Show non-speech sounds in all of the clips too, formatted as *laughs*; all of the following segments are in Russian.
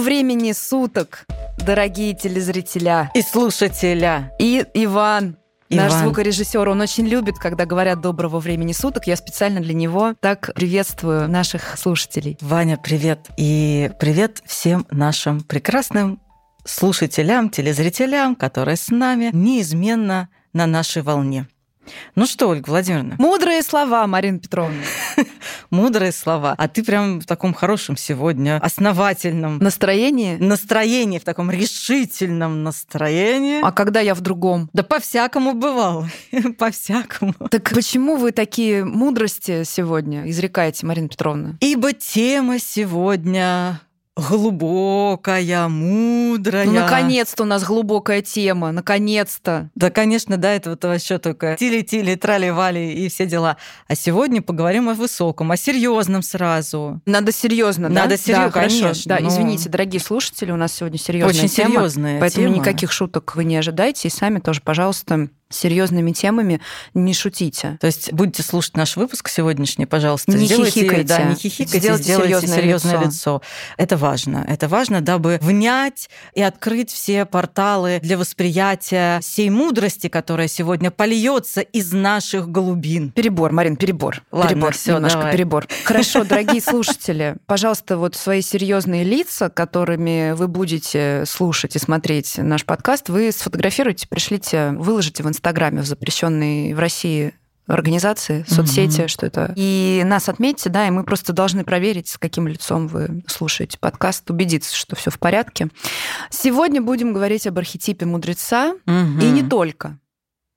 Времени суток, дорогие телезрителя. И слушателя. И Иван, Наш Иван. звукорежиссер, он очень любит, когда говорят доброго времени суток. Я специально для него так приветствую наших слушателей. Ваня, привет. И привет всем нашим прекрасным слушателям, телезрителям, которые с нами неизменно на нашей волне. Ну что, Ольга Владимировна, Мудрые слова, Марина Петровна. *laughs* мудрые слова. А ты прям в таком хорошем сегодня, основательном Настроение? настроении, в таком решительном настроении. А когда я в другом? Да по-всякому бывало. *laughs* По-всякому. Так почему вы такие мудрости сегодня изрекаете, Марина Петровна? Ибо тема сегодня глубокая, мудрая. Ну, наконец-то у нас глубокая тема, наконец-то. Да, конечно, до этого-то вообще только тили-тили, трали-вали и все дела. А сегодня поговорим о высоком, о серьезном сразу. Надо серьезно, да? Надо серьёзно, да, хорошо. конечно, Да, ну. извините, дорогие слушатели, у нас сегодня серьезная Очень тема. серьезная Поэтому тема. никаких шуток вы не ожидайте. И сами тоже, пожалуйста, серьезными темами не шутите. То есть будете слушать наш выпуск сегодняшний, пожалуйста, Не сделайте, хихикайте. да, не хихикайте, Сделайте сделайте, серьёзное серьезное лицо. лицо. Это важно. Это важно, дабы внять и открыть все порталы для восприятия всей мудрости, которая сегодня польется из наших глубин. Перебор, Марин, перебор. Ладно, перебор, всё, немножко давай. перебор. *laughs* Хорошо, дорогие слушатели, пожалуйста, вот свои серьезные лица, которыми вы будете слушать и смотреть наш подкаст, вы сфотографируйте, пришлите, выложите в Инстаграме в запрещенной в России организации, соцсети, Мгм. что это. И нас отметьте, да, и мы просто должны проверить, с каким лицом вы слушаете подкаст, убедиться, что все в порядке. Сегодня будем говорить об архетипе мудреца, и не только.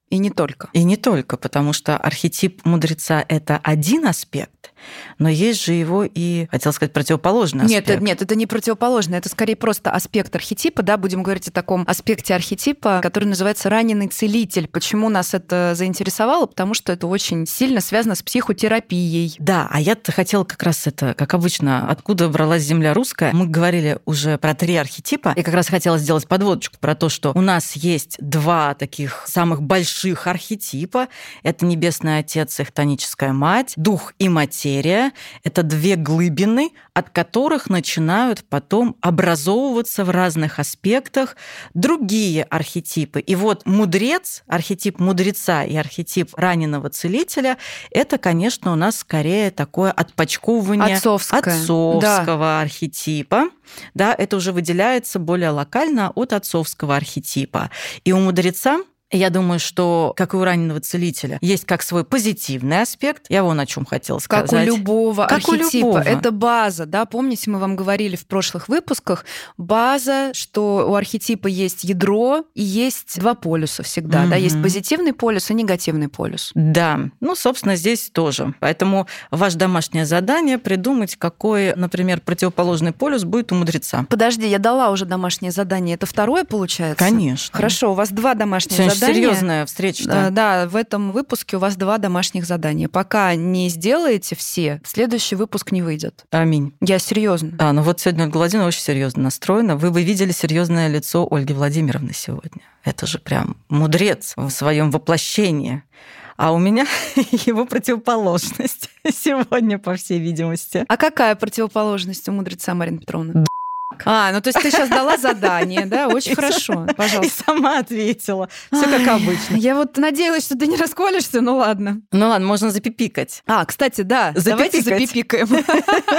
И не только. И не только, потому что архетип мудреца — это один аспект, но есть же его и, хотел сказать, противоположный Нет, аспект. это- нет, это не противоположно, это скорее просто аспект архетипа, да, будем говорить о таком аспекте архетипа, который называется раненый целитель. Почему нас это заинтересовало? Потому что это очень сильно связано с психотерапией. Да, а я-то хотела как раз это, как обычно, откуда бралась земля русская. Мы говорили уже про три архетипа. Я как раз хотела сделать подводочку про то, что у нас есть два таких самых больших архетипа. Это Небесный Отец и Хтоническая Мать, Дух и Материя. Это две глыбины, от которых начинают потом образовываться в разных аспектах другие архетипы. И вот мудрец, архетип мудреца и архетип раненого целителя, это, конечно, у нас скорее такое отпочковывание Отцовское. отцовского архетипа. Да, это уже выделяется более локально от отцовского архетипа. И у мудреца я думаю, что, как и у раненого целителя, есть как свой позитивный аспект. Я вон о чем хотела сказать. Как у любого Как у архетипа. любого. Это база, да, помните, мы вам говорили в прошлых выпусках, база, что у архетипа есть ядро и есть два полюса всегда, да, есть позитивный полюс и негативный полюс. Да, ну, собственно, здесь тоже. Поэтому ваше домашнее задание придумать, какой, например, противоположный полюс будет у мудреца. Подожди, я дала уже домашнее задание. Это второе получается? Конечно. Хорошо, у вас два домашних Сегодня задания. серьезная встреча. Да, да, в этом выпуске у вас два домашних задания. Пока не сделаете все, следующий выпуск не выйдет. Аминь. Я серьезно. А, ну вот сегодня Ольга Владимировна очень серьезно настроена. Вы бы видели серьезное лицо Ольги Владимировны сегодня. Это же прям мудрец в своем воплощении. А у меня *laughs* его противоположность *laughs* сегодня, по всей видимости. А какая противоположность у мудреца Марина Петровна? А, ну то есть ты сейчас дала задание, да? Очень И хорошо, И пожалуйста. сама ответила. Все как обычно. Я вот надеялась, что ты не расколешься, ну ладно. Ну ладно, можно запипикать. А, кстати, да, давайте запипикаем.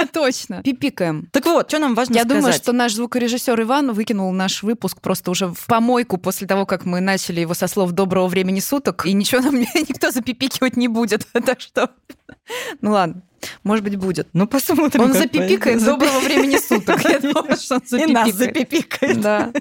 *laughs* Точно, пипикаем. Так вот, что нам важно Я сказать? думаю, что наш звукорежиссер Иван выкинул наш выпуск просто уже в помойку после того, как мы начали его со слов доброго времени суток, и ничего нам *laughs* никто запипикивать не будет. *laughs* Так что, ну ладно, может быть, будет. Ну, посмотрим. Он запипикает пойдет. доброго времени суток. Я думаю, что он И нас запипикает. запипикает. Да.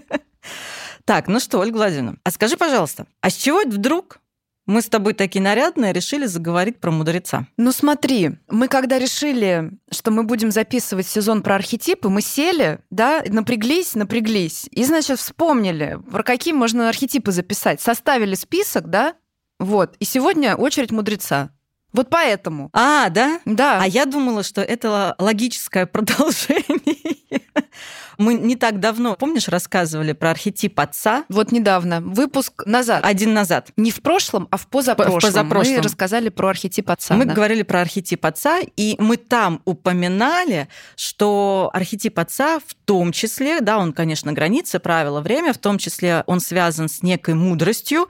Так, ну что, Ольга Владимировна, а скажи, пожалуйста, а с чего вдруг мы с тобой такие нарядные решили заговорить про мудреца? Ну смотри, мы когда решили, что мы будем записывать сезон про архетипы, мы сели, да, напряглись, напряглись, и, значит, вспомнили, про какие можно архетипы записать. Составили список, да, вот, и сегодня очередь мудреца. Вот поэтому. А, да? Да. А я думала, что это логическое продолжение Мы не так давно, помнишь, рассказывали про архетип отца? Вот недавно, выпуск назад. Один назад. Не в прошлом, а в позапрошлом. В позапрошлом. Мы рассказали про архетип отца. Мы да. говорили про архетип отца, и мы там упоминали, что архетип отца в том числе, да, он, конечно, границы, правила, время, в том числе он связан с некой мудростью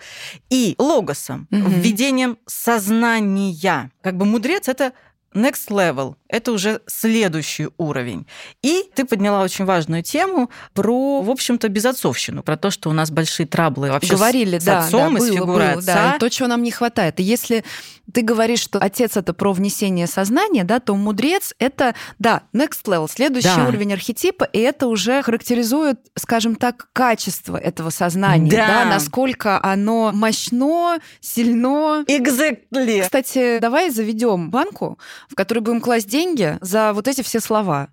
и логосом, угу. введением сознания. Как бы мудрец это next level – это уже следующий уровень. И ты подняла очень важную тему про, в общем-то, безотцовщину, про то, что у нас большие траблы вообще Говорили, с, да, с отцом, да, было, с фигурой было, отца. Да, и то, чего нам не хватает. И если ты говоришь, что отец это про внесение сознания, да, то мудрец это, да, next level, следующий да. уровень архетипа, и это уже характеризует, скажем так, качество этого сознания, да, да насколько оно мощно, сильно. Exactly. Кстати, давай заведем банку, в которой будем класть деньги за вот эти все слова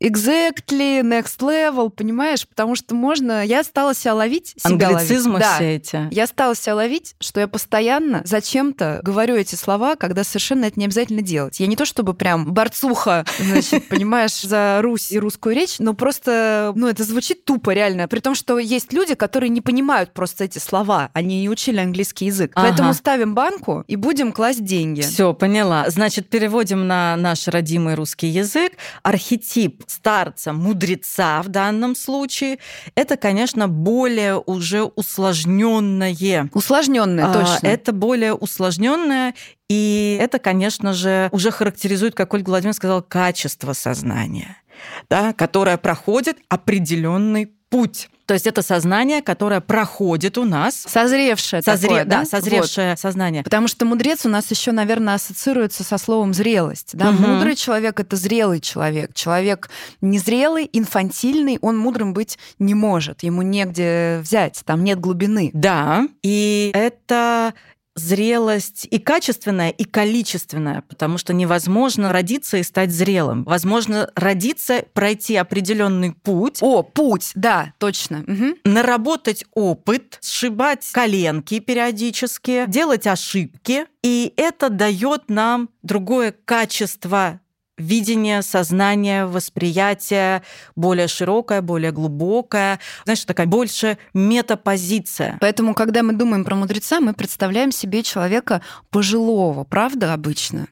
exactly, next level, понимаешь? Потому что можно... Я стала себя ловить, себя Англицизмы ловить. все эти. Я стала себя ловить, что я постоянно зачем-то говорю эти слова, когда совершенно это не обязательно делать. Я не то чтобы прям борцуха, значит, *laughs* понимаешь, за Русь и русскую речь, но просто, ну, это звучит тупо реально. При том, что есть люди, которые не понимают просто эти слова, они не учили английский язык. Ага. Поэтому ставим банку и будем класть деньги. Все, поняла. Значит, переводим на наш родимый русский язык. Архетип старца, мудреца в данном случае, это, конечно, более уже усложненное. Усложненное, а, точно. Это более усложненное, и это, конечно же, уже характеризует, как Ольга Владимировна сказала, качество сознания, да, которое проходит определенный путь. То есть это сознание, которое проходит у нас. Созревшее Созре... такое, да? да? Созревшее вот. сознание. Потому что мудрец у нас еще, наверное, ассоциируется со словом зрелость. Да? Угу. Мудрый человек – это зрелый человек. Человек незрелый, инфантильный, он мудрым быть не может. Ему негде взять, там нет глубины. Да, и это зрелость и качественная, и количественная, потому что невозможно родиться и стать зрелым. Возможно родиться, пройти определенный путь. О, путь, да, точно. Угу. Наработать опыт, сшибать коленки периодически, делать ошибки. И это дает нам другое качество видение, сознание, восприятие более широкое, более глубокое, знаешь, такая больше метапозиция. Поэтому, когда мы думаем про мудреца, мы представляем себе человека пожилого, правда, обычно?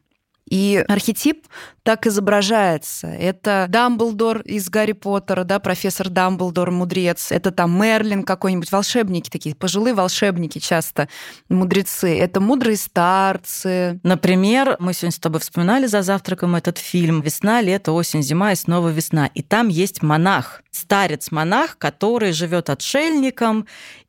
И архетип так изображается. Это Дамблдор из Гарри Поттера, да, профессор Дамблдор, мудрец. Это там Мерлин какой-нибудь, волшебники такие, пожилые волшебники часто, мудрецы. Это мудрые старцы. Например, мы сегодня с тобой вспоминали за завтраком этот фильм «Весна, лето, осень, зима и снова весна». И там есть монах, старец-монах, который живет отшельником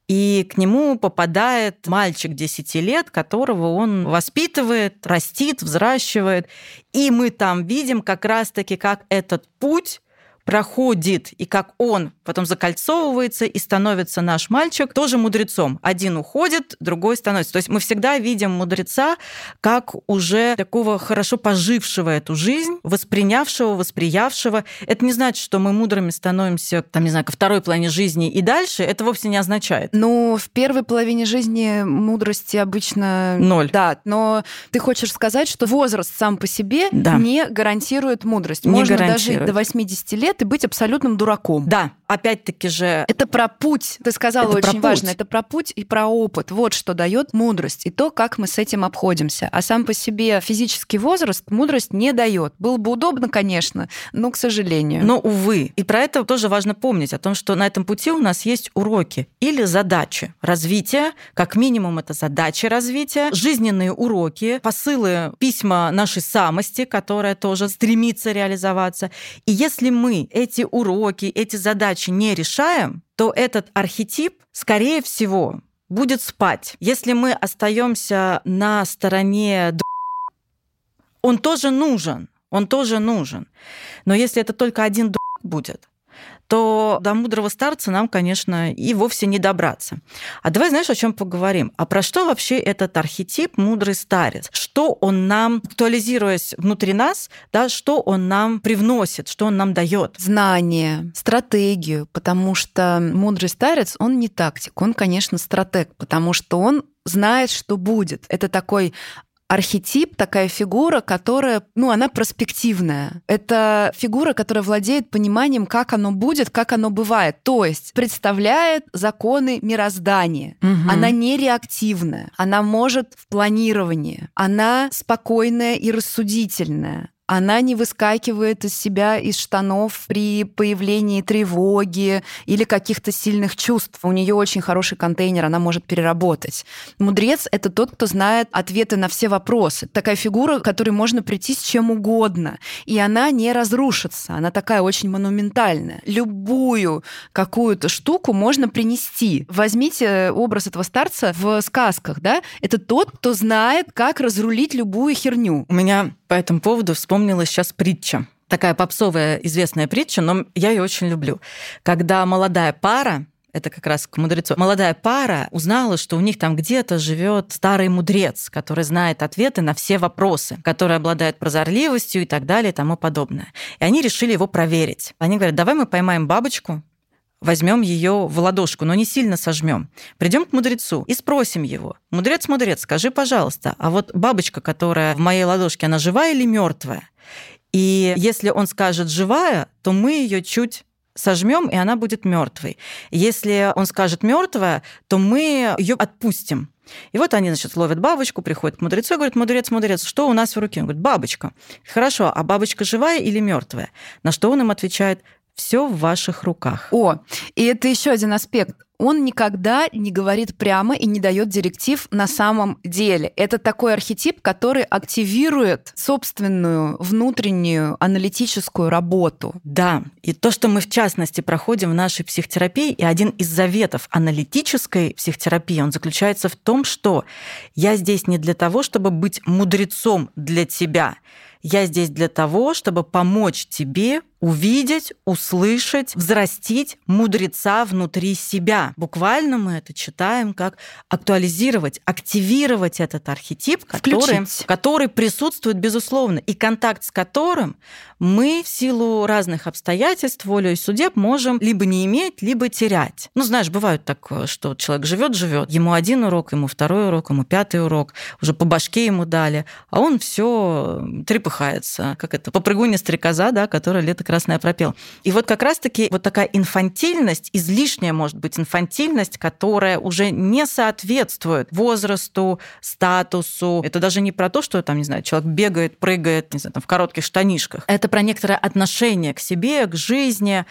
и к нему попадает мальчик 10 лет, которого он воспитывает, растит, взращивает. И мы там видим как раз-таки, как этот путь проходит, и как он потом закольцовывается и становится наш мальчик тоже мудрецом. Один уходит, другой становится. То есть мы всегда видим мудреца как уже такого хорошо пожившего эту жизнь, воспринявшего, восприявшего. Это не значит, что мы мудрыми становимся, там, не знаю, ко второй половине жизни и дальше. Это вовсе не означает. Ну, в первой половине жизни мудрости обычно... Ноль. Да, но ты хочешь сказать, что возраст сам по себе да. не гарантирует мудрость. Не Можно гарантирует. дожить до 80 лет и быть абсолютным дураком. Да, опять-таки же... Это про путь. Ты сказала это очень важно. Это про путь и про опыт. Вот что дает мудрость и то, как мы с этим обходимся. А сам по себе физический возраст мудрость не дает. Было бы удобно, конечно, но, к сожалению. Но, увы. И про это тоже важно помнить, о том, что на этом пути у нас есть уроки или задачи развития, как минимум это задачи развития, жизненные уроки, посылы, письма нашей самости, которая тоже стремится реализоваться. И если мы эти уроки, эти задачи не решаем, то этот архетип, скорее всего, будет спать. Если мы остаемся на стороне он тоже нужен, он тоже нужен. Но если это только один будет, то до мудрого старца нам, конечно, и вовсе не добраться. А давай, знаешь, о чем поговорим? А про что вообще этот архетип мудрый старец? Что он нам, актуализируясь внутри нас, да, что он нам привносит, что он нам дает? Знание, стратегию, потому что мудрый старец, он не тактик, он, конечно, стратег, потому что он знает, что будет. Это такой Архетип такая фигура, которая, ну, она проспективная. Это фигура, которая владеет пониманием, как оно будет, как оно бывает. То есть представляет законы мироздания. Угу. Она не реактивная. Она может в планировании. Она спокойная и рассудительная она не выскакивает из себя из штанов при появлении тревоги или каких-то сильных чувств. У нее очень хороший контейнер, она может переработать. Мудрец — это тот, кто знает ответы на все вопросы. Такая фигура, к которой можно прийти с чем угодно, и она не разрушится. Она такая очень монументальная. Любую какую-то штуку можно принести. Возьмите образ этого старца в сказках, да? Это тот, кто знает, как разрулить любую херню. У меня по этому поводу вспомнилась сейчас притча. Такая попсовая известная притча, но я ее очень люблю. Когда молодая пара это как раз к мудрецу. Молодая пара узнала, что у них там где-то живет старый мудрец, который знает ответы на все вопросы, который обладает прозорливостью и так далее и тому подобное. И они решили его проверить. Они говорят, давай мы поймаем бабочку, возьмем ее в ладошку, но не сильно сожмем. Придем к мудрецу и спросим его: Мудрец, мудрец, скажи, пожалуйста, а вот бабочка, которая в моей ладошке, она живая или мертвая? И если он скажет живая, то мы ее чуть сожмем, и она будет мертвой. Если он скажет мертвая, то мы ее отпустим. И вот они, значит, ловят бабочку, приходят к мудрецу и говорят, мудрец, мудрец, что у нас в руке? Он говорит, бабочка. Хорошо, а бабочка живая или мертвая? На что он им отвечает, все в ваших руках. О, и это еще один аспект. Он никогда не говорит прямо и не дает директив на самом деле. Это такой архетип, который активирует собственную внутреннюю аналитическую работу. Да, и то, что мы в частности проходим в нашей психотерапии, и один из заветов аналитической психотерапии, он заключается в том, что я здесь не для того, чтобы быть мудрецом для тебя, я здесь для того, чтобы помочь тебе увидеть, услышать, взрастить мудреца внутри себя. Буквально мы это читаем как актуализировать, активировать этот архетип, который, который присутствует безусловно, и контакт с которым мы в силу разных обстоятельств, волю и судеб можем либо не иметь, либо терять. Ну, знаешь, бывает так, что человек живет, живет, ему один урок, ему второй урок, ему пятый урок, уже по башке ему дали, а он все трепыхается, как это, попрыгуня стрекоза, да, которая лето красное пропел. И вот как раз-таки вот такая инфантильность, излишняя, может быть, инфантильность, которая уже не соответствует возрасту, статусу. Это даже не про то, что там, не знаю, человек бегает, прыгает, не знаю, там, в коротких штанишках. Это про некоторое отношение к себе, к жизни.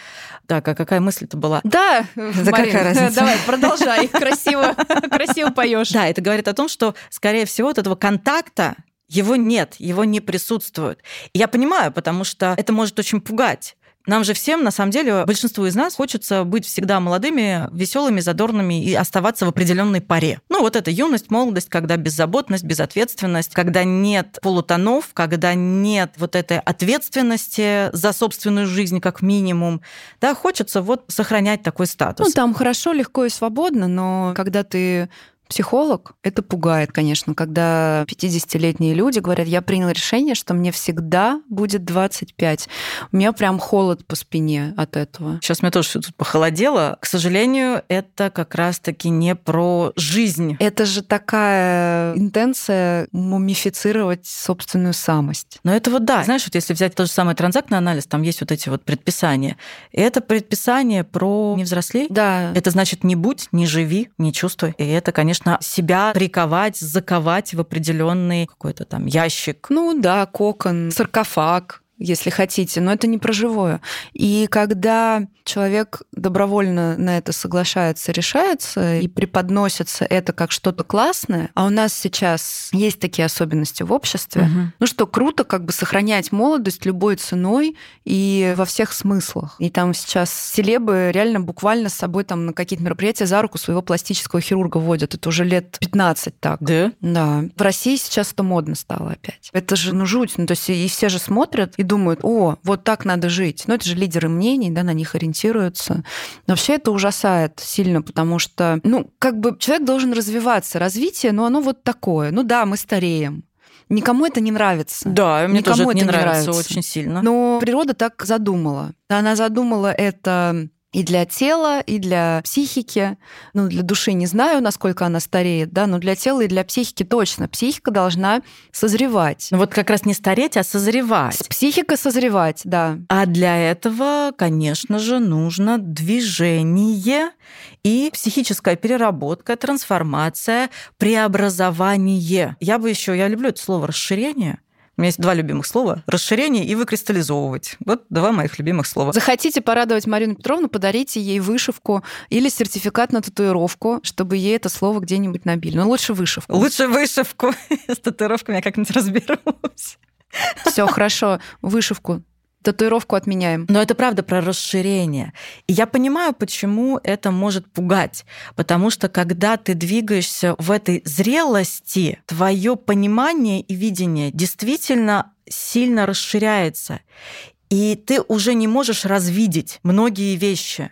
Так, а какая мысль-то была? Да, да какая разница? *laughs* Давай, продолжай. Красиво, *laughs* красиво поешь. Да, это говорит о том, что, скорее всего, от этого контакта его нет, его не присутствует. Я понимаю, потому что это может очень пугать. Нам же всем, на самом деле, большинству из нас хочется быть всегда молодыми, веселыми, задорными и оставаться в определенной паре. Ну, вот это юность, молодость, когда беззаботность, безответственность, когда нет полутонов, когда нет вот этой ответственности за собственную жизнь как минимум. Да, хочется вот сохранять такой статус. Ну, там хорошо, легко и свободно, но когда ты психолог, это пугает, конечно, когда 50-летние люди говорят, я принял решение, что мне всегда будет 25. У меня прям холод по спине от этого. Сейчас мне тоже тут похолодело. К сожалению, это как раз-таки не про жизнь. Это же такая интенция мумифицировать собственную самость. Но это вот да. Знаешь, вот если взять тот же самый транзактный анализ, там есть вот эти вот предписания. Это предписание про не взрослей. Да. Это значит не будь, не живи, не чувствуй. И это, конечно, конечно, себя приковать, заковать в определенный какой-то там ящик. Ну да, кокон, саркофаг, если хотите, но это не про живое. И когда человек добровольно на это соглашается, решается и преподносится это как что-то классное, а у нас сейчас есть такие особенности в обществе, угу. ну что круто как бы сохранять молодость любой ценой и во всех смыслах. И там сейчас селебы реально буквально с собой там на какие-то мероприятия за руку своего пластического хирурга водят. Это уже лет 15 так. Да? Да. В России сейчас это модно стало опять. Это же, ну, жуть. Ну, то есть и все же смотрят и думают, о, вот так надо жить. Ну, это же лидеры мнений, да, на них ориентируются. Но вообще это ужасает сильно, потому что, ну, как бы человек должен развиваться. Развитие, ну, оно вот такое. Ну да, мы стареем. Никому это не нравится. Да, мне Никому тоже это не нравится, нравится очень сильно. Но природа так задумала. Она задумала это и для тела, и для психики. Ну, для души не знаю, насколько она стареет, да, но для тела и для психики точно. Психика должна созревать. Ну вот как раз не стареть, а созревать. Психика созревать, да. А для этого, конечно же, нужно движение и психическая переработка, трансформация, преобразование. Я бы еще, я люблю это слово расширение, у меня есть два любимых слова – расширение и выкристаллизовывать. Вот два моих любимых слова. Захотите порадовать Марину Петровну, подарите ей вышивку или сертификат на татуировку, чтобы ей это слово где-нибудь набили. Но лучше вышивку. Лучше вышивку. *laughs* С татуировками я как-нибудь разберусь. Все хорошо, вышивку татуировку отменяем. Но это правда про расширение. И я понимаю, почему это может пугать. Потому что когда ты двигаешься в этой зрелости, твое понимание и видение действительно сильно расширяется. И ты уже не можешь развидеть многие вещи.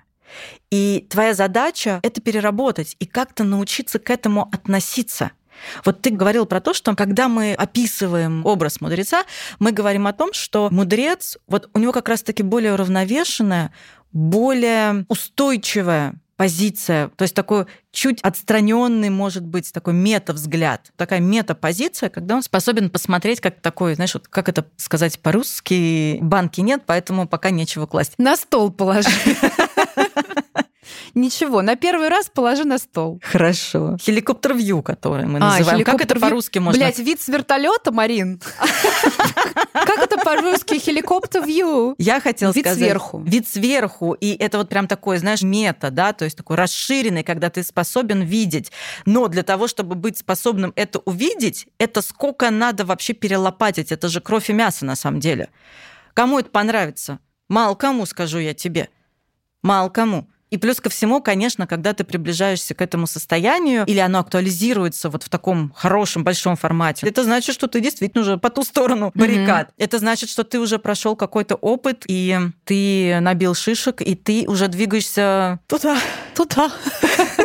И твоя задача — это переработать и как-то научиться к этому относиться. Вот ты говорил про то, что когда мы описываем образ мудреца, мы говорим о том, что мудрец, вот у него как раз-таки более уравновешенная, более устойчивая позиция, то есть такой чуть отстраненный, может быть, такой мета-взгляд, такая мета-позиция, когда он способен посмотреть, как такой, знаешь, вот как это сказать по-русски, банки нет, поэтому пока нечего класть. На стол положи. *laughs* Ничего, на первый раз положи на стол. Хорошо. Хеликоптер-вью, который мы а, называем. Как это по-русски можно? Блять, вид с вертолета, Марин. *laughs* Как это по-русски хеликоптер-вью? Я хотела сказать... Вид сверху. Вид сверху. И это вот прям такой, знаешь, мета, да, то есть такой расширенный, когда ты способен видеть. Но для того, чтобы быть способным это увидеть, это сколько надо вообще перелопатить. Это же кровь и мясо на самом деле. Кому это понравится? Мало кому, скажу я тебе. Мало кому. И плюс ко всему, конечно, когда ты приближаешься к этому состоянию, или оно актуализируется вот в таком хорошем, большом формате, это значит, что ты действительно уже по ту сторону баррикад. Mm-hmm. Это значит, что ты уже прошел какой-то опыт, и ты набил шишек, и ты уже двигаешься туда. Туда. *laughs*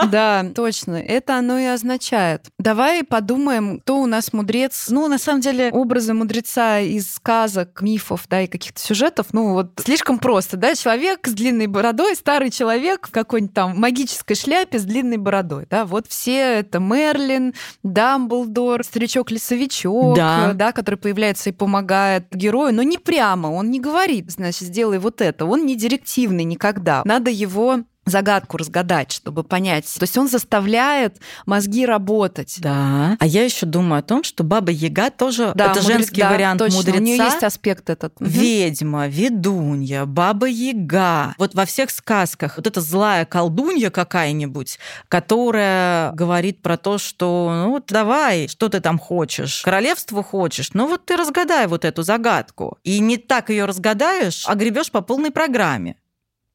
Туда. Да, точно. Это оно и означает. Давай подумаем, кто у нас мудрец. Ну, на самом деле, образы мудреца из сказок, мифов, да, и каких-то сюжетов, ну, вот слишком просто, да, человек с длинной бородой, старый человек в какой-нибудь там магической шляпе с длинной бородой, да, вот все это Мерлин, Дамблдор, старичок-лесовичок, да. да, который появляется и помогает герою, но не прямо, он не говорит, значит, сделай вот это, он не директивный никогда. Надо его загадку разгадать, чтобы понять. То есть он заставляет мозги работать. Да. А я еще думаю о том, что Баба Яга тоже да, это мудрец, женский да, вариант точно. мудреца. У нее есть аспект этот. Ведьма, ведунья, Баба Яга. Вот во всех сказках вот эта злая колдунья какая-нибудь, которая говорит про то, что ну вот давай, что ты там хочешь, королевство хочешь, ну вот ты разгадай вот эту загадку. И не так ее разгадаешь, а гребешь по полной программе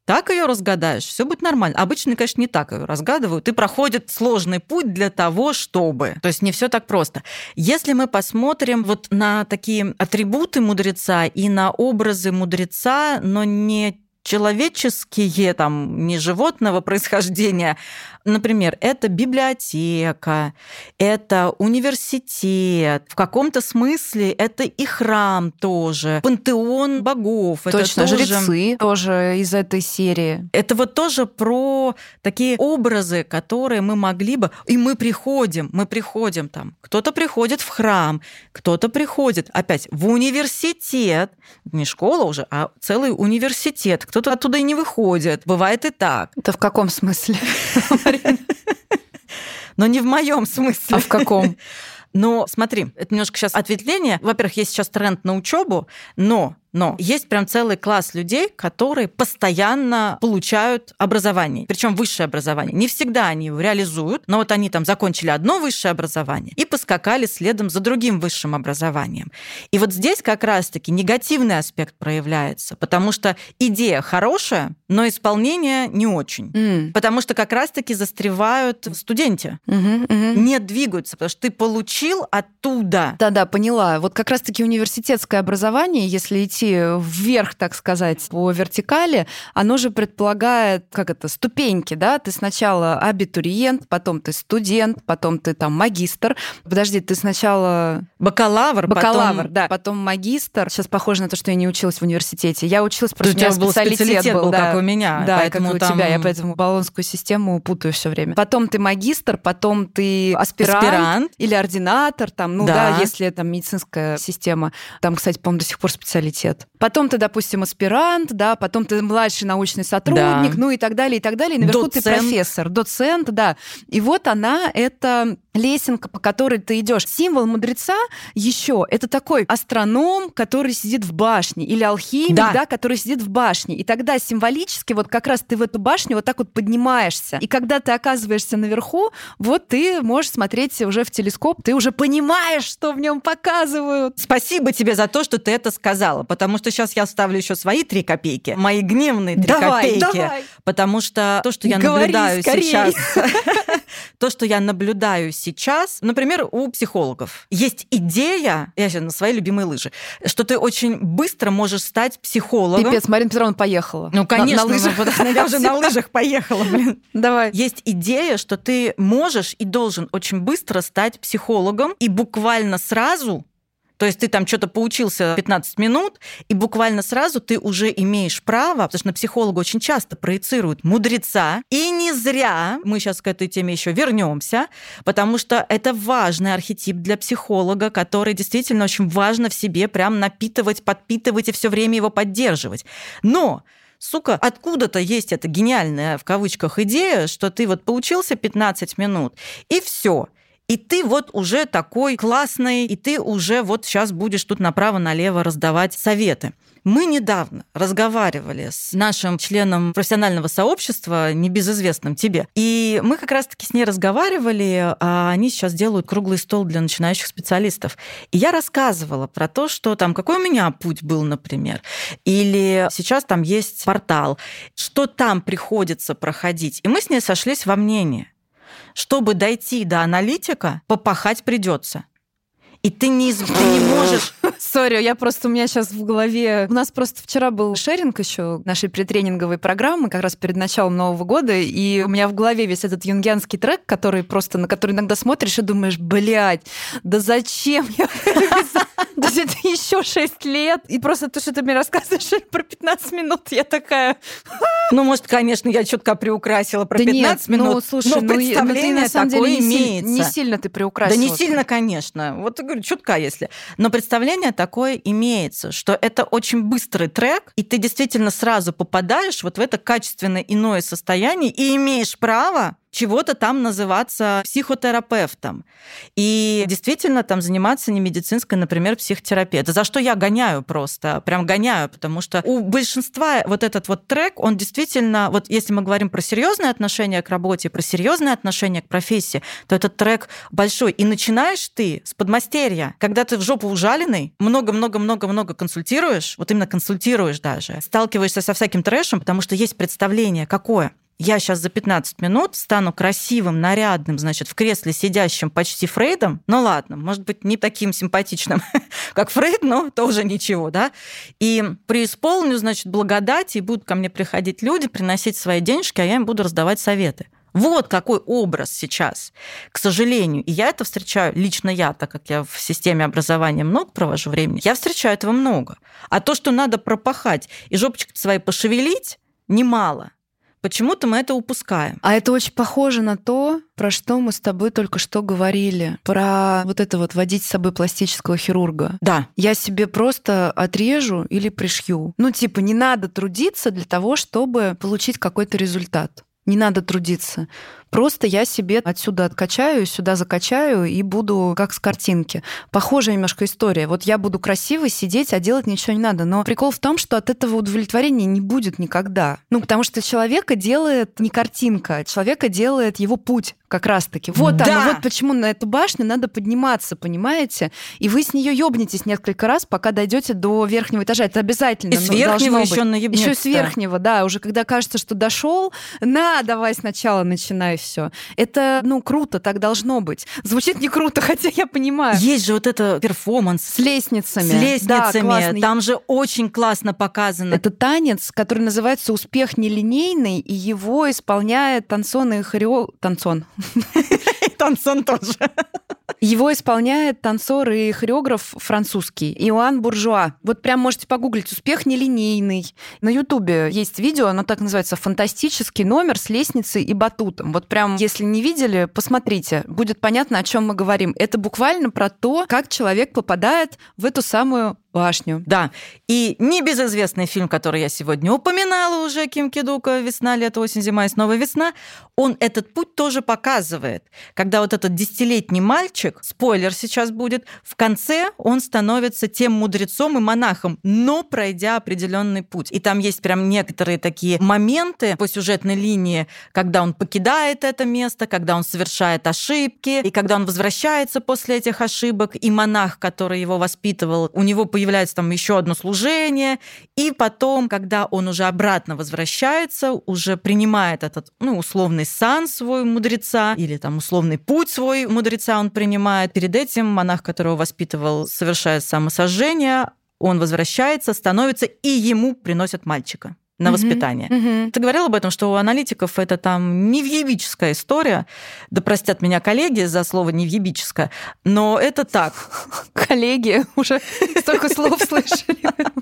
так ее разгадаешь, все будет нормально. Обычно, конечно, не так ее разгадывают. И проходит сложный путь для того, чтобы. То есть не все так просто. Если мы посмотрим вот на такие атрибуты мудреца и на образы мудреца, но не человеческие, там, не животного происхождения, Например, это библиотека, это университет, в каком-то смысле это и храм тоже, пантеон богов. Точно, это тоже... жрецы тоже из этой серии. Это вот тоже про такие образы, которые мы могли бы... И мы приходим, мы приходим там. Кто-то приходит в храм, кто-то приходит опять в университет, не школа уже, а целый университет. Кто-то оттуда и не выходит. Бывает и так. Это в каком смысле? *laughs* Но не в моем смысле. А в каком? Но смотри, это немножко сейчас ответвление. Во-первых, есть сейчас тренд на учебу, но но есть прям целый класс людей, которые постоянно получают образование, причем высшее образование. Не всегда они его реализуют, но вот они там закончили одно высшее образование и поскакали следом за другим высшим образованием. И вот здесь как раз-таки негативный аспект проявляется, потому что идея хорошая, но исполнение не очень. Mm. Потому что как раз-таки застревают в студенте, mm-hmm, mm-hmm. не двигаются, потому что ты получил оттуда. Да-да, поняла. Вот как раз-таки университетское образование, если идти идти вверх, так сказать, по вертикали, оно же предполагает, как это, ступеньки, да? Ты сначала абитуриент, потом ты студент, потом ты там магистр. Подожди, ты сначала... Бакалавр, Бакалавр, потом... да. Потом магистр. Сейчас похоже на то, что я не училась в университете. Я училась, просто у тебя был специалитет был, да. как у меня. Да, поэтому как у там... тебя. Я поэтому баллонскую систему путаю все время. Потом ты магистр, потом ты аспирант, аспирант. или ординатор, там, ну да. да, если там медицинская система. Там, кстати, по-моему, до сих пор специалитет. Потом ты, допустим, аспирант, да, потом ты младший научный сотрудник, да. ну и так далее, и так далее. И наверху доцент. ты профессор, доцент, да. И вот она, это лесенка, по которой ты идешь. Символ мудреца еще это такой астроном, который сидит в башне, или алхимик, да. да, который сидит в башне. И тогда символически вот как раз ты в эту башню вот так вот поднимаешься. И когда ты оказываешься наверху, вот ты можешь смотреть уже в телескоп, ты уже понимаешь, что в нем показывают. Спасибо тебе за то, что ты это сказала, потому что сейчас я ставлю еще свои три копейки, мои гневные три давай, копейки, давай. потому что то, что я Говори наблюдаю скорее. сейчас, *laughs* то, что я наблюдаю сейчас, например, у психологов есть идея, я сейчас на свои любимые лыжи, что ты очень быстро можешь стать психологом. Пипец, Марина Петровна поехала. Ну, конечно, на, на лыжах. я уже на лыжах поехала, блин. Давай. Есть идея, что ты можешь и должен очень быстро стать психологом и буквально сразу то есть ты там что-то поучился 15 минут, и буквально сразу ты уже имеешь право, потому что на психолога очень часто проецируют мудреца, и не зря, мы сейчас к этой теме еще вернемся, потому что это важный архетип для психолога, который действительно очень важно в себе прям напитывать, подпитывать и все время его поддерживать. Но сука, откуда-то есть эта гениальная в кавычках идея, что ты вот поучился 15 минут, и все и ты вот уже такой классный, и ты уже вот сейчас будешь тут направо-налево раздавать советы. Мы недавно разговаривали с нашим членом профессионального сообщества, небезызвестным тебе, и мы как раз-таки с ней разговаривали, а они сейчас делают круглый стол для начинающих специалистов. И я рассказывала про то, что там, какой у меня путь был, например, или сейчас там есть портал, что там приходится проходить. И мы с ней сошлись во мнении чтобы дойти до аналитика, попахать придется. И ты не, ты не можешь... Сори, я просто, у меня сейчас в голове... У нас просто вчера был шеринг еще нашей претренинговой программы, как раз перед началом Нового года, и у меня в голове весь этот юнгианский трек, который просто, на который иногда смотришь и думаешь, блядь, да зачем я то есть это еще 6 лет. И просто то, что ты мне рассказываешь *laughs* про 15 минут, я такая... Ну, может, конечно, я чутка приукрасила про да 15 нет, минут. Ну, слушай, но ну, представление ну, ты, такое деле, имеется. Не, сильно ты приукрасила. Да не сильно, конечно. Вот говорю, чутка если. Но представление такое имеется, что это очень быстрый трек, и ты действительно сразу попадаешь вот в это качественное иное состояние и имеешь право чего-то там называться психотерапевтом. И действительно там заниматься не медицинской, например, психотерапией. Это за что я гоняю просто, прям гоняю, потому что у большинства вот этот вот трек, он действительно, вот если мы говорим про серьезное отношение к работе, про серьезное отношение к профессии, то этот трек большой. И начинаешь ты с подмастерья, когда ты в жопу ужаленный, много-много-много-много консультируешь, вот именно консультируешь даже, сталкиваешься со всяким трэшем, потому что есть представление, какое я сейчас за 15 минут стану красивым, нарядным, значит, в кресле сидящим почти Фрейдом, ну ладно, может быть, не таким симпатичным, *laughs* как Фрейд, но тоже ничего, да, и преисполню, значит, благодать, и будут ко мне приходить люди, приносить свои денежки, а я им буду раздавать советы. Вот какой образ сейчас, к сожалению. И я это встречаю, лично я, так как я в системе образования много провожу времени, я встречаю этого много. А то, что надо пропахать и жопочки свои пошевелить, немало. Почему-то мы это упускаем. А это очень похоже на то, про что мы с тобой только что говорили. Про вот это вот водить с собой пластического хирурга. Да. Я себе просто отрежу или пришью. Ну, типа, не надо трудиться для того, чтобы получить какой-то результат. Не надо трудиться. Просто я себе отсюда откачаю, сюда закачаю и буду как с картинки. Похожая немножко история. Вот я буду красиво сидеть, а делать ничего не надо. Но прикол в том, что от этого удовлетворения не будет никогда. Ну, потому что человека делает не картинка, человека делает его путь как раз-таки. Вот да. оно, вот почему на эту башню надо подниматься, понимаете? И вы с нее ёбнетесь несколько раз, пока дойдете до верхнего этажа. Это обязательно. И с верхнего еще наебнется. Еще с верхнего, да. Уже когда кажется, что дошел, на, давай сначала начинай все. Это, ну, круто, так должно быть. Звучит не круто, *laughs* хотя я понимаю. Есть же вот это перформанс. С лестницами. С лестницами. Да, Там же очень классно показано. Это танец, который называется «Успех нелинейный», и его исполняет танцон и хорео... Танцон. *laughs* Танцон тоже. Его исполняет танцор и хореограф французский Иоанн Буржуа. Вот прям можете погуглить «Успех нелинейный». На Ютубе есть видео, оно так называется «Фантастический номер с лестницей и батутом». Вот прям, если не видели, посмотрите. Будет понятно, о чем мы говорим. Это буквально про то, как человек попадает в эту самую башню. Да. И небезызвестный фильм, который я сегодня упоминала уже, Ким Кидука «Весна, лето, осень, зима и снова весна», он этот путь тоже показывает. Когда вот этот десятилетний мальчик, спойлер сейчас будет, в конце он становится тем мудрецом и монахом, но пройдя определенный путь. И там есть прям некоторые такие моменты по сюжетной линии, когда он покидает это место, когда он совершает ошибки, и когда он возвращается после этих ошибок, и монах, который его воспитывал, у него появляется появляется там еще одно служение, и потом, когда он уже обратно возвращается, уже принимает этот, ну, условный сан свой мудреца, или там условный путь свой мудреца он принимает. Перед этим монах, которого воспитывал, совершает самосожжение, он возвращается, становится, и ему приносят мальчика на mm-hmm. воспитание. Mm-hmm. Ты говорил об этом, что у аналитиков это там невъебическая история. Да простят меня коллеги за слово невъебическое, но это так. *laughs* Коллеги уже столько слов *laughs* слышали,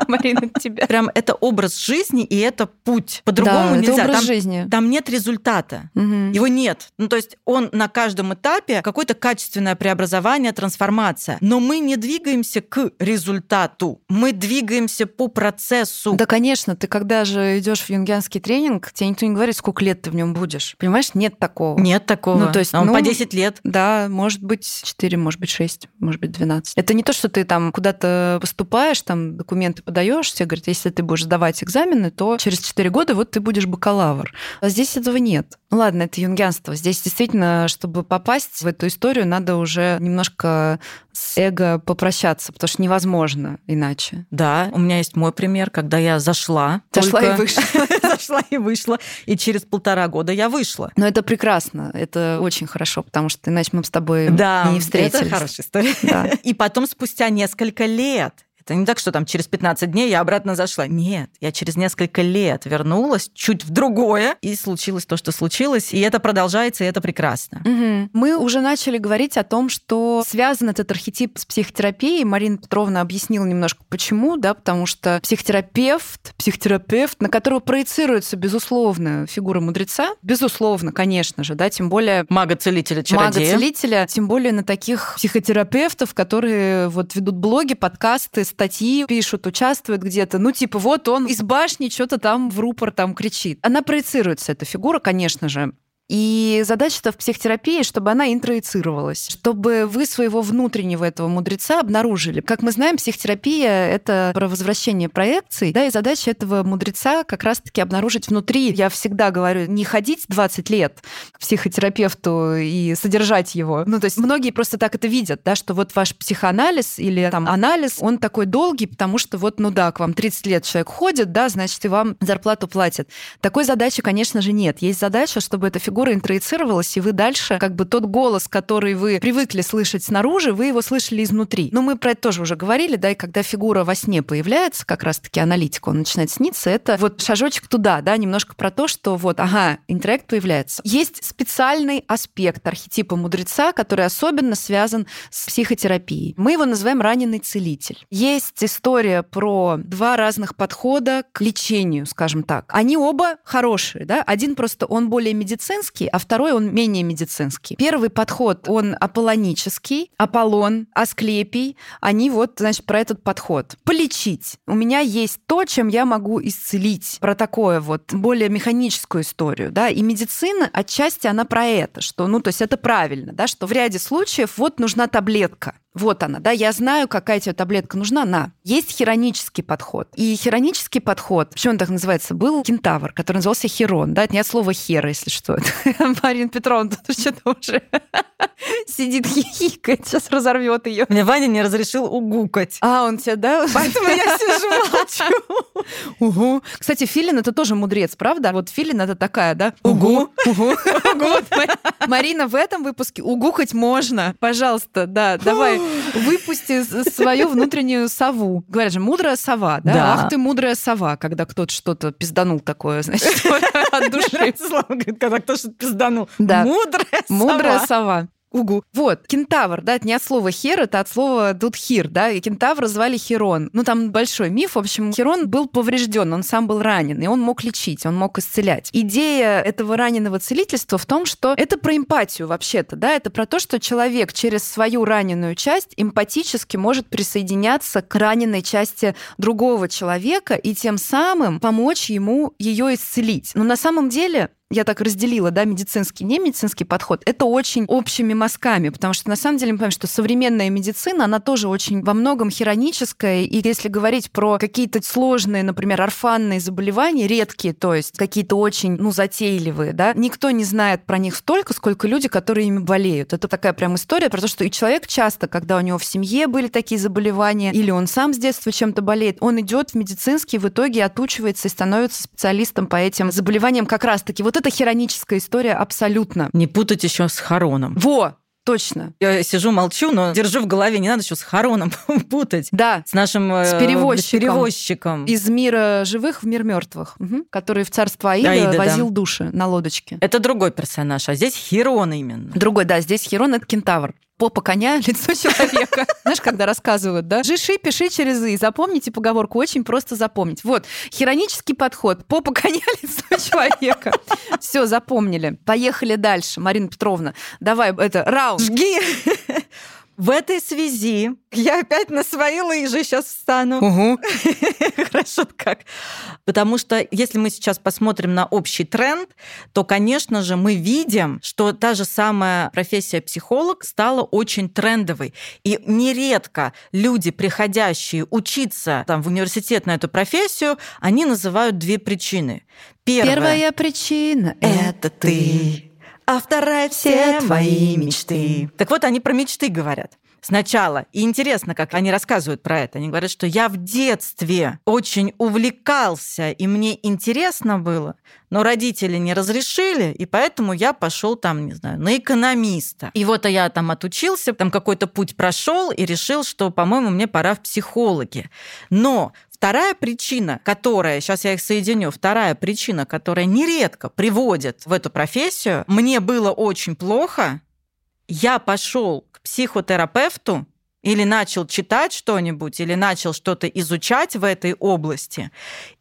Марина, тебя. Прям это образ жизни и это путь. По-другому нельзя. Это образ там, жизни. Там нет результата. Его нет. Ну, то есть он на каждом этапе какое-то качественное преобразование, трансформация. Но мы не двигаемся к результату. Мы двигаемся по процессу. Да, конечно. Ты когда же идешь в юнгианский тренинг, тебе никто не говорит, сколько лет ты в нем будешь. Понимаешь, нет такого. Нет такого. Ну, то есть, а он ну, по 10 лет. Да, может быть 4, может быть 6, может быть 12. Это не то, что ты там куда-то поступаешь, там документы подаешь, все говорят, если ты будешь сдавать экзамены, то через 4 года вот ты будешь бакалавр. А здесь этого нет. Ну ладно, это юнгианство. Здесь действительно, чтобы попасть в эту историю, надо уже немножко с эго попрощаться, потому что невозможно иначе. Да, у меня есть мой пример, когда я зашла. Зашла только... и вышла. *laughs* Зашла и вышла. И через полтора года я вышла. Но это прекрасно. Это очень хорошо, потому что иначе мы с тобой да, не встретились. это хорошая история. Да. *laughs* И потом спустя несколько лет это не так, что там через 15 дней я обратно зашла. Нет, я через несколько лет вернулась чуть в другое, и случилось то, что случилось, и это продолжается, и это прекрасно. Угу. Мы уже начали говорить о том, что связан этот архетип с психотерапией. Марина Петровна объяснила немножко, почему, да, потому что психотерапевт, психотерапевт, на которого проецируется, безусловно, фигура мудреца, безусловно, конечно же, да, тем более... Мага-целителя, чародея. Мага-целителя, тем более на таких психотерапевтов, которые вот ведут блоги, подкасты, статьи пишут, участвуют где-то. Ну, типа, вот он из башни что-то там в рупор там кричит. Она проецируется, эта фигура, конечно же. И задача-то в психотерапии, чтобы она интроицировалась, чтобы вы своего внутреннего этого мудреца обнаружили. Как мы знаем, психотерапия — это про возвращение проекций, да, и задача этого мудреца как раз-таки обнаружить внутри. Я всегда говорю, не ходить 20 лет к психотерапевту и содержать его. Ну, то есть многие просто так это видят, да, что вот ваш психоанализ или там анализ, он такой долгий, потому что вот, ну да, к вам 30 лет человек ходит, да, значит, и вам зарплату платят. Такой задачи, конечно же, нет. Есть задача, чтобы эта фигура фигура интроицировалась, и вы дальше как бы тот голос, который вы привыкли слышать снаружи, вы его слышали изнутри. Но мы про это тоже уже говорили, да, и когда фигура во сне появляется, как раз-таки аналитика, он начинает сниться, это вот шажочек туда, да, немножко про то, что вот, ага, интроект появляется. Есть специальный аспект архетипа мудреца, который особенно связан с психотерапией. Мы его называем раненый целитель. Есть история про два разных подхода к лечению, скажем так. Они оба хорошие, да, один просто он более медицинский, медицинский, а второй он менее медицинский. Первый подход, он аполлонический, Аполлон, Асклепий, они вот, значит, про этот подход. Полечить. У меня есть то, чем я могу исцелить. Про такое вот более механическую историю, да, и медицина отчасти она про это, что, ну, то есть это правильно, да, что в ряде случаев вот нужна таблетка, вот она, да, я знаю, какая тебе таблетка нужна, на. Есть хиронический подход. И хиронический подход, почему он так называется, был кентавр, который назывался херон, да, это не от слова хера, если что. *laughs* Марина Петровна тут что-то уже *laughs* сидит хихикает, сейчас разорвет ее. Мне Ваня не разрешил угукать. А, он тебя, да? Поэтому я *laughs* сижу молчу. Угу. Кстати, Филин это тоже мудрец, правда? Вот Филин это такая, да? Угу. Угу. Марина, в этом выпуске угукать можно. Пожалуйста, да, давай *laughs* выпусти свою внутреннюю сову. Говорят же, мудрая сова, да? Да. Ах ты мудрая сова, когда кто-то что-то пизданул такое, *laughs* значит, от души. Слава говорит, когда кто что-то пизданул. Да. Мудрая Мудрая сова. Угу. Вот, кентавр, да, это не от слова хер, это от слова тут хир, да, и кентавра звали Херон. Ну, там большой миф, в общем, Херон был поврежден, он сам был ранен, и он мог лечить, он мог исцелять. Идея этого раненого целительства в том, что это про эмпатию вообще-то, да, это про то, что человек через свою раненую часть эмпатически может присоединяться к раненой части другого человека и тем самым помочь ему ее исцелить. Но на самом деле я так разделила, да, медицинский, не медицинский подход, это очень общими мазками, потому что на самом деле мы понимаем, что современная медицина, она тоже очень во многом хироническая, и если говорить про какие-то сложные, например, орфанные заболевания, редкие, то есть какие-то очень, ну, затейливые, да, никто не знает про них столько, сколько люди, которые ими болеют. Это такая прям история про то, что и человек часто, когда у него в семье были такие заболевания, или он сам с детства чем-то болеет, он идет в медицинский, в итоге отучивается и становится специалистом по этим заболеваниям как раз-таки. Вот это хироническая история абсолютно. Не путать еще с Хароном. Во! Точно. Я сижу, молчу, но держу в голове, не надо еще с Хароном *laughs* путать. Да. С нашим э, С перевозчиком. перевозчиком. Из мира живых в мир мертвых, который в царство Аида, Аида, да. возил души на лодочке. Это другой персонаж, а здесь Хирон именно. Другой, да, здесь Херон это кентавр. Попа коня, *laughs* лицо человека. *laughs* Знаешь, когда рассказывают, да? Жиши, пиши через «и». Запомните поговорку, очень просто запомнить. Вот, хиронический подход. Попа коня, *laughs* лицо человека. Все, запомнили. Поехали дальше. Марина Петровна, давай, это, раунд. Жги! В этой связи я опять на свои лыжи сейчас встану. Угу. *laughs* Хорошо как. Потому что если мы сейчас посмотрим на общий тренд, то, конечно же, мы видим, что та же самая профессия психолог стала очень трендовой. И нередко люди, приходящие учиться там, в университет на эту профессию, они называют две причины. Первая, Первая причина – это ты. А вторая все твои мечты. Так вот, они про мечты говорят. Сначала. И интересно, как они рассказывают про это. Они говорят, что я в детстве очень увлекался, и мне интересно было, но родители не разрешили, и поэтому я пошел там, не знаю, на экономиста. И вот я там отучился, там какой-то путь прошел и решил, что, по-моему, мне пора в психологи. Но Вторая причина, которая, сейчас я их соединю, вторая причина, которая нередко приводит в эту профессию, мне было очень плохо, я пошел к психотерапевту или начал читать что-нибудь, или начал что-то изучать в этой области,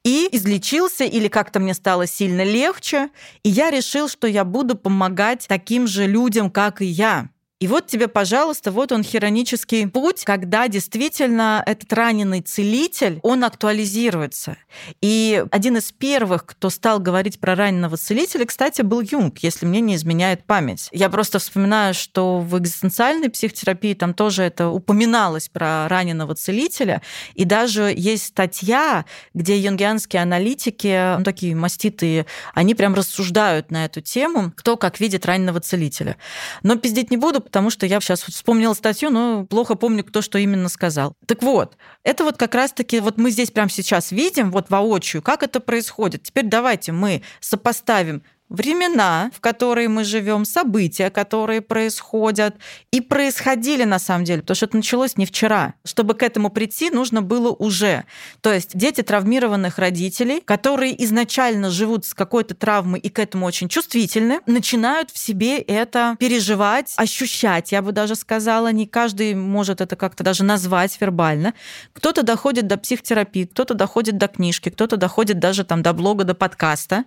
и излечился, или как-то мне стало сильно легче, и я решил, что я буду помогать таким же людям, как и я. И вот тебе, пожалуйста, вот он хиронический путь, когда действительно этот раненый целитель, он актуализируется. И один из первых, кто стал говорить про раненого целителя, кстати, был Юнг, если мне не изменяет память. Я просто вспоминаю, что в экзистенциальной психотерапии там тоже это упоминалось про раненого целителя. И даже есть статья, где юнгианские аналитики, ну, такие маститые, они прям рассуждают на эту тему, кто как видит раненого целителя. Но пиздеть не буду, потому что я сейчас вспомнила статью, но плохо помню, кто что именно сказал. Так вот, это вот как раз-таки, вот мы здесь прямо сейчас видим, вот воочию, как это происходит. Теперь давайте мы сопоставим времена, в которые мы живем, события, которые происходят и происходили на самом деле, потому что это началось не вчера. Чтобы к этому прийти, нужно было уже. То есть дети травмированных родителей, которые изначально живут с какой-то травмой и к этому очень чувствительны, начинают в себе это переживать, ощущать, я бы даже сказала. Не каждый может это как-то даже назвать вербально. Кто-то доходит до психотерапии, кто-то доходит до книжки, кто-то доходит даже там до блога, до подкаста,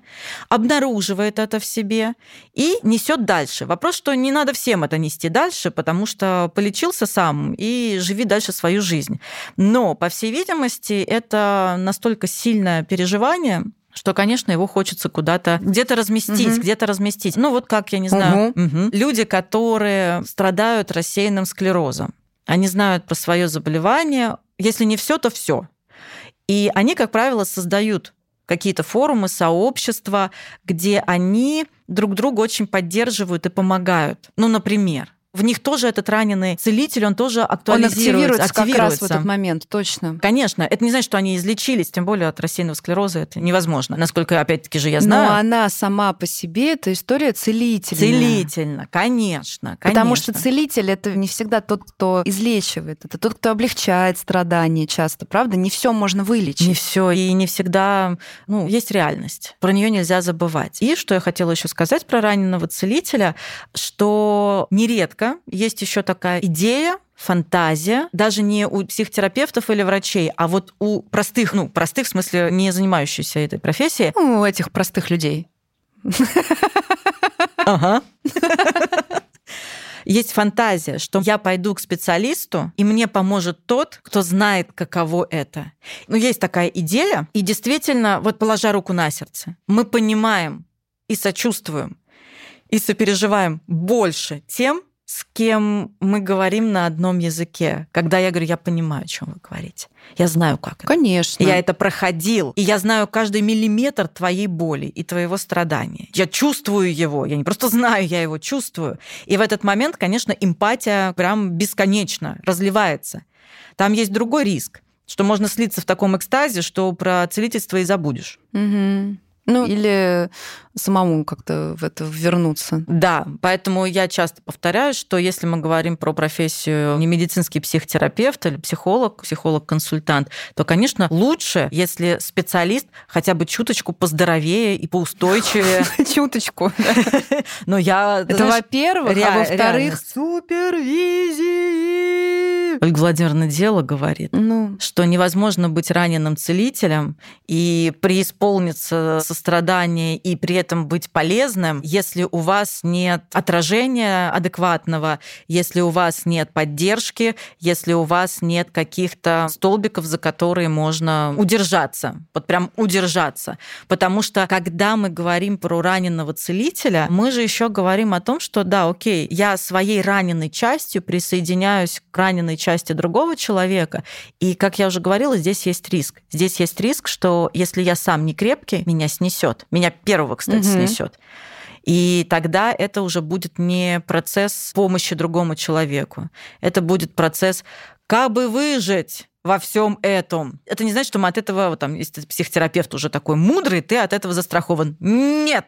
обнаруживает это в себе и несет дальше. Вопрос, что не надо всем это нести дальше, потому что полечился сам и живи дальше свою жизнь. Но, по всей видимости, это настолько сильное переживание, что, конечно, его хочется куда-то где-то разместить, Мгм. где-то разместить. Ну вот как, я не знаю, Мгм. мгм. люди, которые страдают рассеянным склерозом. они знают про свое заболевание. Если не все, то все. И они, как правило, создают какие-то форумы, сообщества, где они друг друга очень поддерживают и помогают. Ну, например, в них тоже этот раненый целитель, он тоже актуализируется, он активируется, активируется. как раз в этот момент, точно. Конечно, это не значит, что они излечились, тем более от рассеянного склероза это невозможно. Насколько, опять-таки же, я знаю. Но она сама по себе, это история целительная. Целительно, конечно, конечно. Потому что целитель это не всегда тот, кто излечивает, это тот, кто облегчает страдания часто, правда? Не все можно вылечить. Не все и не всегда, ну, есть реальность. Про нее нельзя забывать. И что я хотела еще сказать про раненого целителя, что нередко есть еще такая идея, фантазия, даже не у психотерапевтов или врачей, а вот у простых, ну, простых в смысле не занимающихся этой профессией. У этих простых людей. Ага. Есть фантазия, что я пойду к специалисту, и мне поможет тот, кто знает, каково это. Ну, есть такая идея, и действительно, вот положа руку на сердце, мы понимаем и сочувствуем, и сопереживаем больше тем, с кем мы говорим на одном языке. Когда я говорю, я понимаю, о чем вы говорите. Я знаю, как это. Конечно. Я это проходил. И я знаю каждый миллиметр твоей боли и твоего страдания. Я чувствую его. Я не просто знаю, я его чувствую. И в этот момент, конечно, эмпатия прям бесконечно разливается. Там есть другой риск, что можно слиться в таком экстазе, что про целительство и забудешь. Угу. Ну, или самому как-то в это вернуться. Да, поэтому я часто повторяю, что если мы говорим про профессию не медицинский психотерапевт или психолог, психолог-консультант, то, конечно, лучше, если специалист хотя бы чуточку поздоровее и поустойчивее. *laughs* Чуточку. *laughs* Но я... Это во-первых, а во-вторых, супервизии. Ольга Владимировна дело говорит, ну. что невозможно быть раненым целителем и преисполниться сострадания и при этом быть полезным, если у вас нет отражения адекватного, если у вас нет поддержки, если у вас нет каких-то столбиков, за которые можно удержаться, вот прям удержаться. Потому что когда мы говорим про раненого целителя, мы же еще говорим о том, что да, окей, я своей раненой частью присоединяюсь к раненой части другого человека, и, как я уже говорила, здесь есть риск. Здесь есть риск, что если я сам не крепкий, меня снесет. Меня первого, кстати, угу. снесет. И тогда это уже будет не процесс помощи другому человеку. Это будет процесс как бы выжить во всем этом. Это не значит, что мы от этого, там, если психотерапевт уже такой мудрый, ты от этого застрахован. Нет!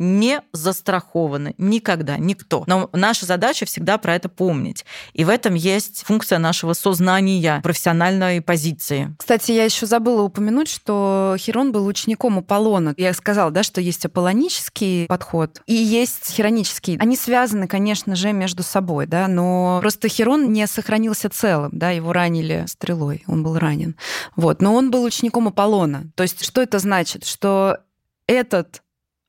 Не застрахованы никогда, никто. Но наша задача всегда про это помнить. И в этом есть функция нашего сознания, профессиональной позиции. Кстати, я еще забыла упомянуть, что Херон был учеником Аполлона. Я сказала, да, что есть аполлонический подход и есть херонический. Они связаны, конечно же, между собой, да, но просто Херон не сохранился целым, да, его ранили стрелой, он был ранен. Вот, но он был учеником Аполлона. То есть что это значит? Что этот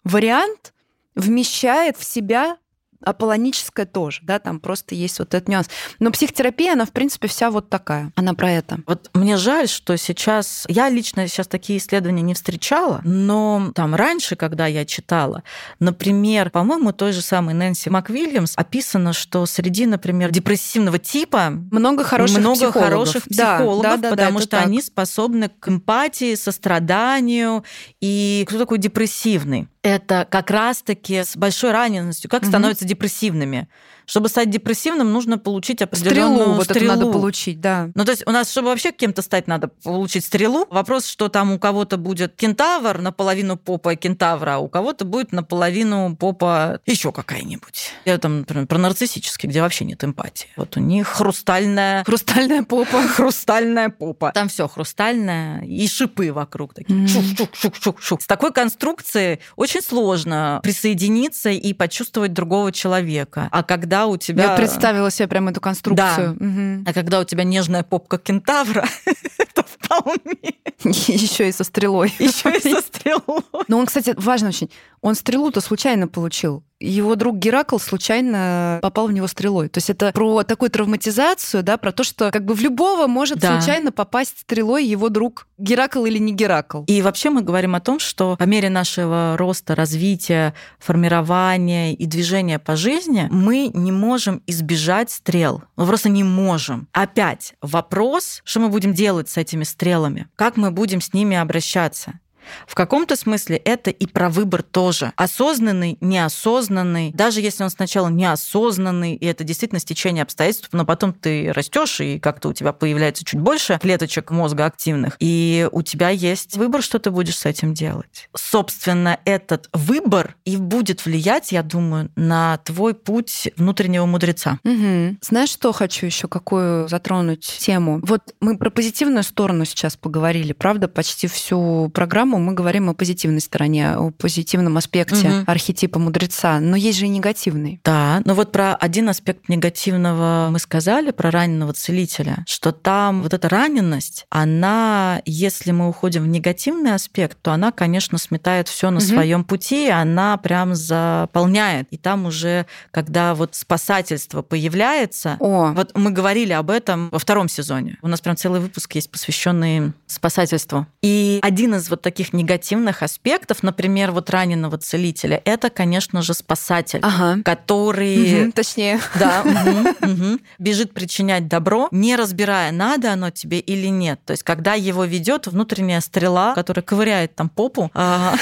вариант вмещает в себя аполлоническая тоже, да, там просто есть вот этот нюанс. Но психотерапия, она, в принципе, вся вот такая. Она про это. Вот мне жаль, что сейчас... Я лично сейчас такие исследования не встречала, но там раньше, когда я читала, например, по-моему, той же самой Нэнси МакВильямс описано, что среди, например, депрессивного типа много хороших много психологов. хороших психологов, да, да, да, потому да, что так. они способны к эмпатии, состраданию. И кто такой депрессивный? Это как раз-таки с большой раненостью, как угу. становятся депрессивными. Чтобы стать депрессивным, нужно получить определенную стрелу. Вот стрелу. это надо получить, да. Ну, то есть у нас, чтобы вообще кем-то стать, надо получить стрелу. Вопрос, что там у кого-то будет кентавр, наполовину попа кентавра, а у кого-то будет наполовину попа еще какая-нибудь. Я там, например, про нарциссический, где вообще нет эмпатии. Вот у них хрустальная... Хрустальная попа. *laughs* Хрустальная попа. Там все хрустальное и шипы вокруг такие. Шук-шук-шук-шук-шук. С такой конструкцией очень сложно присоединиться и почувствовать другого человека. А когда у тебя... Я представила себе прям эту конструкцию. Да. Угу. А когда у тебя нежная попка кентавра, *laughs* то вполне. *laughs* Еще и со стрелой. Еще и со *laughs* стрелой. Но он, кстати, важно очень, он стрелу-то случайно получил. его друг Геракл случайно попал в него стрелой. То есть это про такую травматизацию, да, про то, что как бы в любого может да. случайно попасть стрелой его друг Геракл или не Геракл. И вообще мы говорим о том, что по мере нашего роста, развития, формирования и движения по жизни мы не можем избежать стрел. Мы просто не можем. Опять вопрос, что мы будем делать с этими стрелами, как мы будем с ними обращаться. В каком-то смысле это и про выбор тоже. Осознанный, неосознанный. Даже если он сначала неосознанный, и это действительно стечение обстоятельств, но потом ты растешь, и как-то у тебя появляется чуть больше клеточек мозга активных, и у тебя есть выбор, что ты будешь с этим делать. Собственно, этот выбор и будет влиять, я думаю, на твой путь внутреннего мудреца. Угу. Знаешь, что хочу еще какую затронуть тему? Вот мы про позитивную сторону сейчас поговорили, правда, почти всю программу программу мы говорим о позитивной стороне, о позитивном аспекте угу. архетипа мудреца, но есть же и негативный. Да, но вот про один аспект негативного мы сказали, про раненого целителя, что там вот эта раненность, она, если мы уходим в негативный аспект, то она, конечно, сметает все на угу. своем пути, она прям заполняет. И там уже, когда вот спасательство появляется, О. вот мы говорили об этом во втором сезоне. У нас прям целый выпуск есть, посвященный спасательству. И один из вот таких таких негативных аспектов, например, вот раненого целителя, это, конечно же, спасатель, ага. который... Угу, точнее. Да, угу, угу, бежит причинять добро, не разбирая, надо оно тебе или нет. То есть, когда его ведет внутренняя стрела, которая ковыряет там попу, а,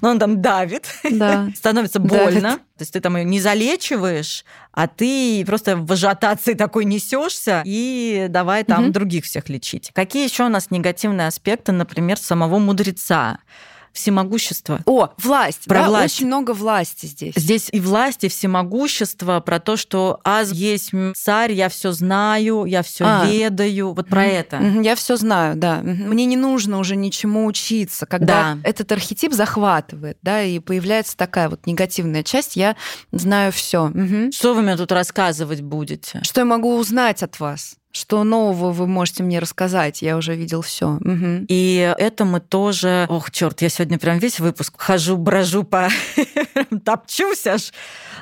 но он там давит, да. *laughs* становится больно. Давит. То есть ты там ее не залечиваешь, а ты просто в ажиотации такой несешься и давай там угу. других всех лечить. Какие еще у нас негативные аспекты, например, самого мудреца? Всемогущество. О, власть. Про да, власть. Очень много власти здесь. Здесь и власть, и всемогущество, про то, что аз есть царь, я все знаю, я все а. ведаю. Вот про mm-hmm. это. Я все знаю, да. Мне не нужно уже ничему учиться. Когда да. этот архетип захватывает, да, и появляется такая вот негативная часть, я знаю все. Что вы мне тут рассказывать будете? Что я могу узнать от вас? Что нового вы можете мне рассказать? Я уже видел все. Угу. И это мы тоже... Ох, черт, я сегодня прям весь выпуск хожу, брожу по... *laughs* топчусь аж.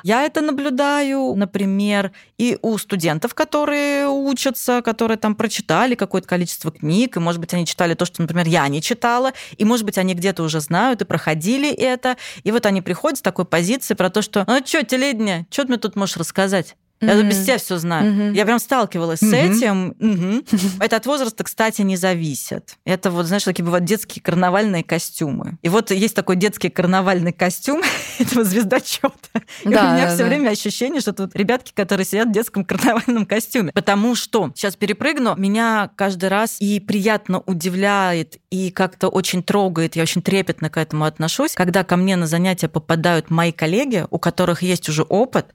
Я это наблюдаю, например, и у студентов, которые учатся, которые там прочитали какое-то количество книг, и, может быть, они читали то, что, например, я не читала, и, может быть, они где-то уже знают и проходили это, и вот они приходят с такой позиции про то, что «Ну что, теледня, что ты мне тут можешь рассказать?» Я mm-hmm. без тебя все знаю. Mm-hmm. Я прям сталкивалась mm-hmm. с этим. Mm-hmm. Это от возраста, кстати, не зависит. Это вот, знаешь, такие бывают детские карнавальные костюмы. И вот есть такой детский карнавальный костюм *laughs* этого звездочета. И да, у меня да, все да. время ощущение, что тут ребятки, которые сидят в детском карнавальном костюме. Потому что, сейчас перепрыгну, меня каждый раз и приятно удивляет, и как-то очень трогает, я очень трепетно к этому отношусь, когда ко мне на занятия попадают мои коллеги, у которых есть уже опыт,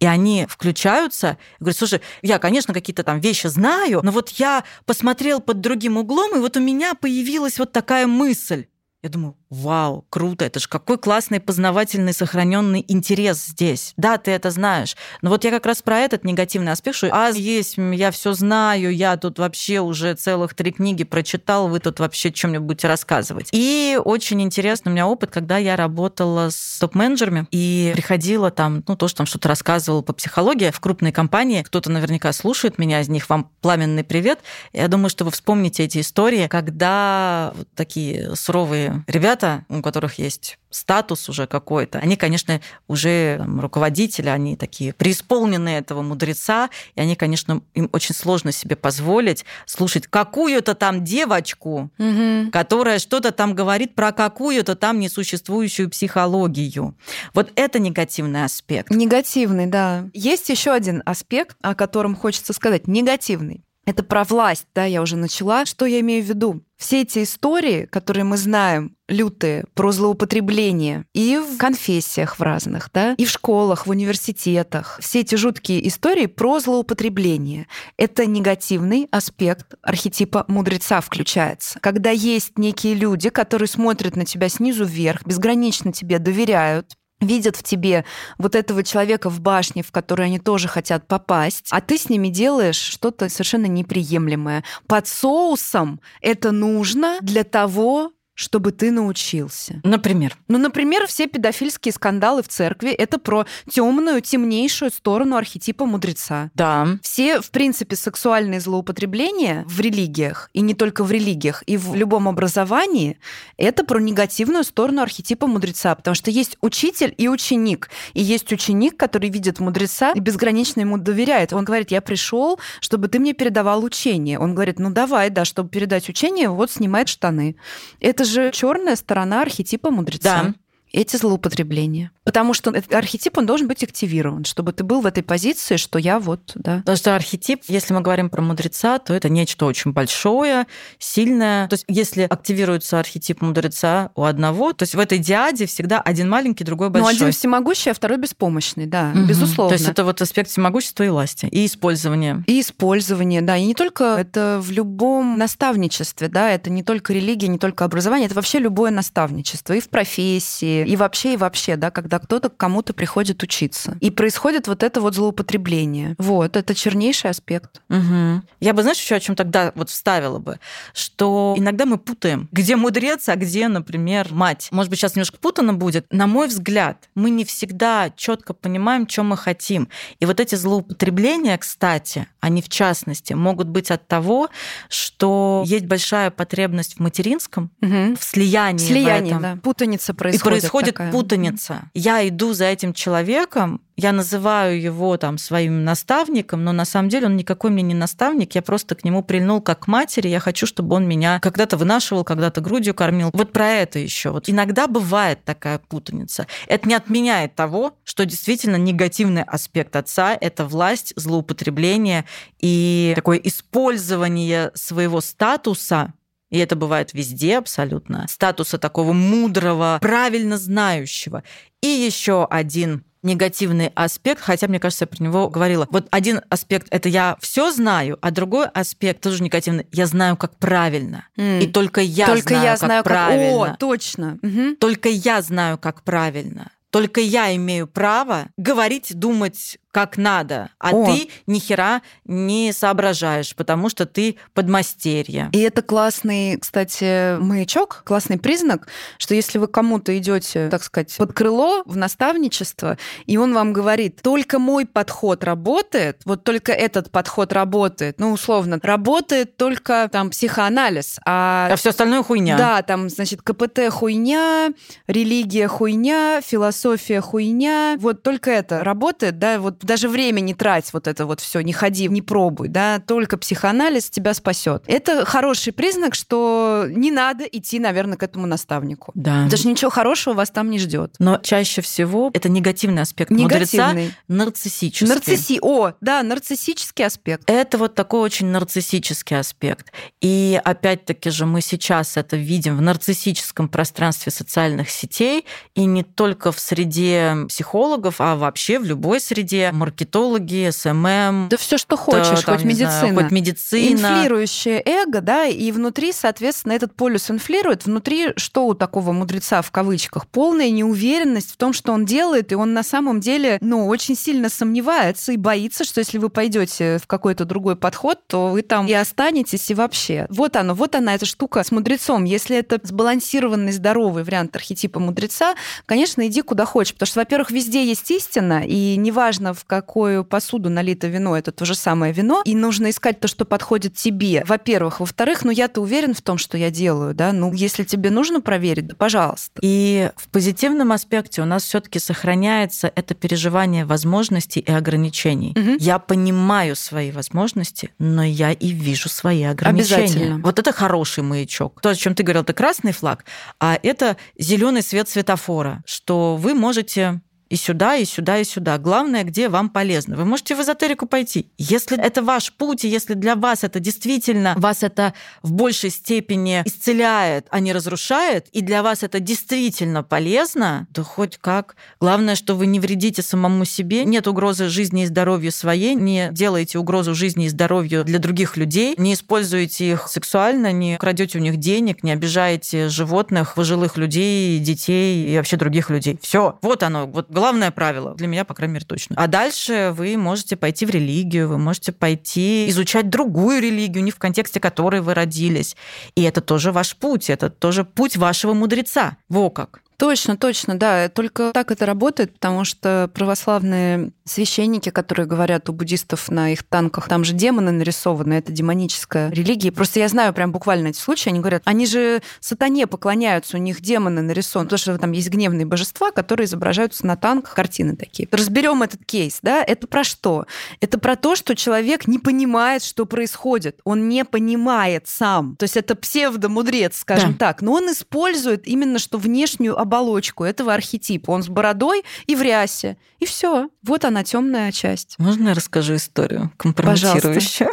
и они включаются и говорят, слушай, я, конечно, какие-то там вещи знаю, но вот я посмотрел под другим углом, и вот у меня появилась вот такая мысль. Я думаю, вау, круто, это же какой классный познавательный сохраненный интерес здесь. Да, ты это знаешь. Но вот я как раз про этот негативный аспект, что а есть, я все знаю, я тут вообще уже целых три книги прочитал, вы тут вообще чем-нибудь будете рассказывать. И очень интересный у меня опыт, когда я работала с топ-менеджерами и приходила там, ну, тоже там что-то рассказывала по психологии в крупной компании. Кто-то наверняка слушает меня, из них вам пламенный привет. Я думаю, что вы вспомните эти истории, когда вот такие суровые ребята ребята, у которых есть статус уже какой-то, они, конечно, уже там, руководители, они такие преисполненные этого мудреца, и они, конечно, им очень сложно себе позволить слушать какую-то там девочку, угу. которая что-то там говорит про какую-то там несуществующую психологию. Вот это негативный аспект. Негативный, да. Есть еще один аспект, о котором хочется сказать. Негативный. Это про власть, да, я уже начала. Что я имею в виду? Все эти истории, которые мы знаем, лютые, про злоупотребление и в конфессиях в разных, да, и в школах, в университетах. Все эти жуткие истории про злоупотребление. Это негативный аспект архетипа мудреца включается. Когда есть некие люди, которые смотрят на тебя снизу вверх, безгранично тебе доверяют, видят в тебе вот этого человека в башне, в которую они тоже хотят попасть, а ты с ними делаешь что-то совершенно неприемлемое. Под соусом это нужно для того, чтобы ты научился. Например? Ну, например, все педофильские скандалы в церкви — это про темную, темнейшую сторону архетипа мудреца. Да. Все, в принципе, сексуальные злоупотребления в религиях, и не только в религиях, и в любом образовании, это про негативную сторону архетипа мудреца, потому что есть учитель и ученик. И есть ученик, который видит мудреца и безгранично ему доверяет. Он говорит, я пришел, чтобы ты мне передавал учение. Он говорит, ну давай, да, чтобы передать учение, вот снимает штаны. Это же черная сторона архетипа мудреца. Да. Эти злоупотребления. Потому что этот архетип, он должен быть активирован, чтобы ты был в этой позиции, что я вот, да. Потому что архетип, если мы говорим про мудреца, то это нечто очень большое, сильное. То есть если активируется архетип мудреца у одного, то есть в этой диаде всегда один маленький, другой большой. Ну, один всемогущий, а второй беспомощный, да, угу. безусловно. То есть это вот аспект всемогущества и власти, и использования. И использования, да. И не только это в любом наставничестве, да, это не только религия, не только образование, это вообще любое наставничество. И в профессии, и вообще, и вообще, да, когда кто-то к кому-то приходит учиться. И происходит вот это вот злоупотребление. Вот, это чернейший аспект. Угу. Я бы, знаешь, еще о чем тогда вот вставила бы, что иногда мы путаем, где мудрец, а где, например, мать. Может быть, сейчас немножко путано будет. На мой взгляд, мы не всегда четко понимаем, что мы хотим. И вот эти злоупотребления, кстати, они в частности могут быть от того, что есть большая потребность в материнском, угу. в слиянии. Слияние, да. Путаница происходит. И происходит такая. путаница. Я иду за этим человеком, я называю его там своим наставником, но на самом деле он никакой мне не наставник, я просто к нему прильнул как к матери, я хочу, чтобы он меня когда-то вынашивал, когда-то грудью кормил. Вот про это еще. Вот иногда бывает такая путаница. Это не отменяет того, что действительно негативный аспект отца — это власть, злоупотребление и такое использование своего статуса и это бывает везде абсолютно, статуса такого мудрого, правильно знающего. И еще один негативный аспект, хотя, мне кажется, я про него говорила. Вот один аспект — это я все знаю, а другой аспект тоже негативный — я знаю, как правильно. Mm. И только я только знаю, я как знаю, правильно. Как... О, точно. Угу. Только я знаю, как правильно. Только я имею право говорить, думать как надо, а О. ты ни хера не соображаешь, потому что ты подмастерье. И это классный, кстати, маячок, классный признак, что если вы кому-то идете, так сказать, под крыло в наставничество, и он вам говорит, только мой подход работает, вот только этот подход работает, ну, условно, работает только там психоанализ, а... А все остальное хуйня. Да, там, значит, КПТ хуйня, религия хуйня, философия хуйня, вот только это работает, да, вот даже время не трать вот это вот все, не ходи, не пробуй, да, только психоанализ тебя спасет. Это хороший признак, что не надо идти, наверное, к этому наставнику. Да. Потому что ничего хорошего вас там не ждет. Но чаще всего это негативный аспект Негативный. мудреца, нарциссический. Нарцисси... О, да, нарциссический аспект. Это вот такой очень нарциссический аспект. И опять-таки же мы сейчас это видим в нарциссическом пространстве социальных сетей, и не только в среде психологов, а вообще в любой среде маркетологи, SMM. Да все, что хочешь, там, хоть медицина. знаю, хоть медицина. Инфлирующее эго, да, и внутри, соответственно, этот полюс инфлирует. Внутри что у такого мудреца в кавычках? Полная неуверенность в том, что он делает, и он на самом деле, ну, очень сильно сомневается и боится, что если вы пойдете в какой-то другой подход, то вы там и останетесь, и вообще. Вот оно, вот она, эта штука с мудрецом. Если это сбалансированный, здоровый вариант архетипа мудреца, конечно, иди куда хочешь, потому что, во-первых, везде есть истина, и неважно, в какую посуду налито вино, это то же самое вино, и нужно искать то, что подходит тебе, во-первых. Во-вторых, ну я-то уверен в том, что я делаю, да, ну если тебе нужно проверить, да пожалуйста. И в позитивном аспекте у нас все таки сохраняется это переживание возможностей и ограничений. Угу. Я понимаю свои возможности, но я и вижу свои ограничения. Обязательно. Вот это хороший маячок. То, о чем ты говорил, это красный флаг, а это зеленый свет светофора, что вы можете и сюда, и сюда, и сюда. Главное, где вам полезно. Вы можете в эзотерику пойти. Если это ваш путь, и если для вас это действительно, вас это в большей степени исцеляет, а не разрушает, и для вас это действительно полезно, то хоть как. Главное, что вы не вредите самому себе, нет угрозы жизни и здоровью своей, не делаете угрозу жизни и здоровью для других людей, не используете их сексуально, не крадете у них денег, не обижаете животных, пожилых людей, детей и вообще других людей. Все, вот оно, вот главное правило. Для меня, по крайней мере, точно. А дальше вы можете пойти в религию, вы можете пойти изучать другую религию, не в контексте которой вы родились. И это тоже ваш путь, это тоже путь вашего мудреца. Во как. Точно, точно, да. Только так это работает, потому что православные священники, которые говорят у буддистов на их танках, там же демоны нарисованы, это демоническая религия. Просто я знаю прям буквально эти случаи, они говорят, они же сатане поклоняются, у них демоны нарисованы, потому что там есть гневные божества, которые изображаются на танках, картины такие. Разберем этот кейс, да, это про что? Это про то, что человек не понимает, что происходит, он не понимает сам. То есть это псевдомудрец, скажем да. так, но он использует именно что внешнюю оболочку этого архетипа. Он с бородой и в рясе. И все. Вот она темная часть. Можно я расскажу историю компрометирующую?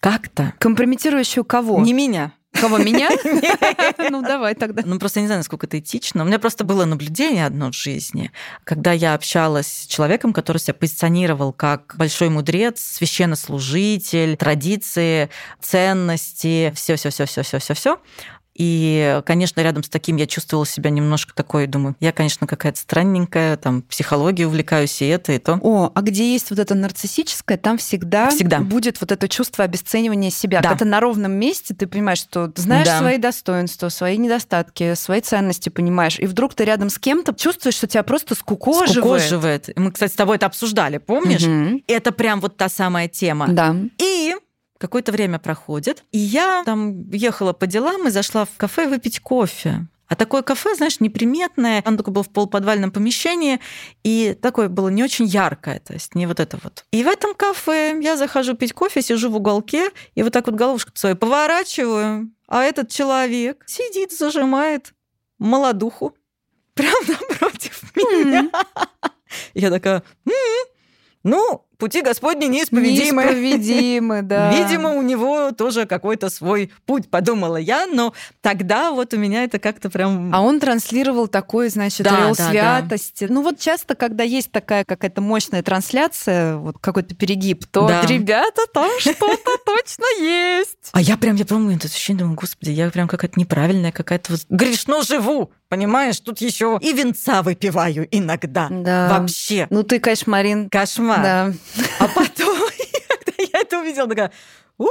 Как-то. Компрометирующую кого? Не меня. Кого, меня? *laughs* Ну, давай тогда. Ну, просто не знаю, насколько это этично. У меня просто было наблюдение одно в жизни, когда я общалась с человеком, который себя позиционировал как большой мудрец, священнослужитель, традиции, ценности, все, все, все, все, все, все, все. И, конечно, рядом с таким я чувствовала себя немножко такой, думаю, я, конечно, какая-то странненькая, там, психологией увлекаюсь, и это, и то. О, а где есть вот это нарциссическое, там всегда, всегда. будет вот это чувство обесценивания себя. Да. Когда на ровном месте ты понимаешь, что знаешь да. свои достоинства, свои недостатки, свои ценности понимаешь, и вдруг ты рядом с кем-то чувствуешь, что тебя просто скукоживает. Скукоживает. Мы, кстати, с тобой это обсуждали, помнишь? Угу. Это прям вот та самая тема. Да. И Какое-то время проходит, и я там ехала по делам и зашла в кафе выпить кофе. А такое кафе, знаешь, неприметное, оно такое было в полуподвальном помещении, и такое было не очень яркое, то есть не вот это вот. И в этом кафе я захожу пить кофе, сижу в уголке, и вот так вот головушку свою поворачиваю, а этот человек сидит, зажимает молодуху прямо *laughs* напротив меня. Я такая, ну, пути Господни неисповедимы. Неисповедимы, *laughs* да. Видимо, у него тоже какой-то свой путь, подумала я, но тогда вот у меня это как-то прям... А он транслировал такой, значит, да, да, святости. Да. Ну вот часто, когда есть такая какая-то мощная трансляция, вот какой-то перегиб, то, да. ребята, там что-то точно есть. А я прям, я помню это ощущение, думаю, господи, я прям какая-то неправильная, какая-то вот грешно живу, понимаешь? Тут еще и венца выпиваю иногда. Да. Вообще. Ну ты кошмарин. Кошмар. Да. А потом, *laughs* когда я это увидела, такая, ух,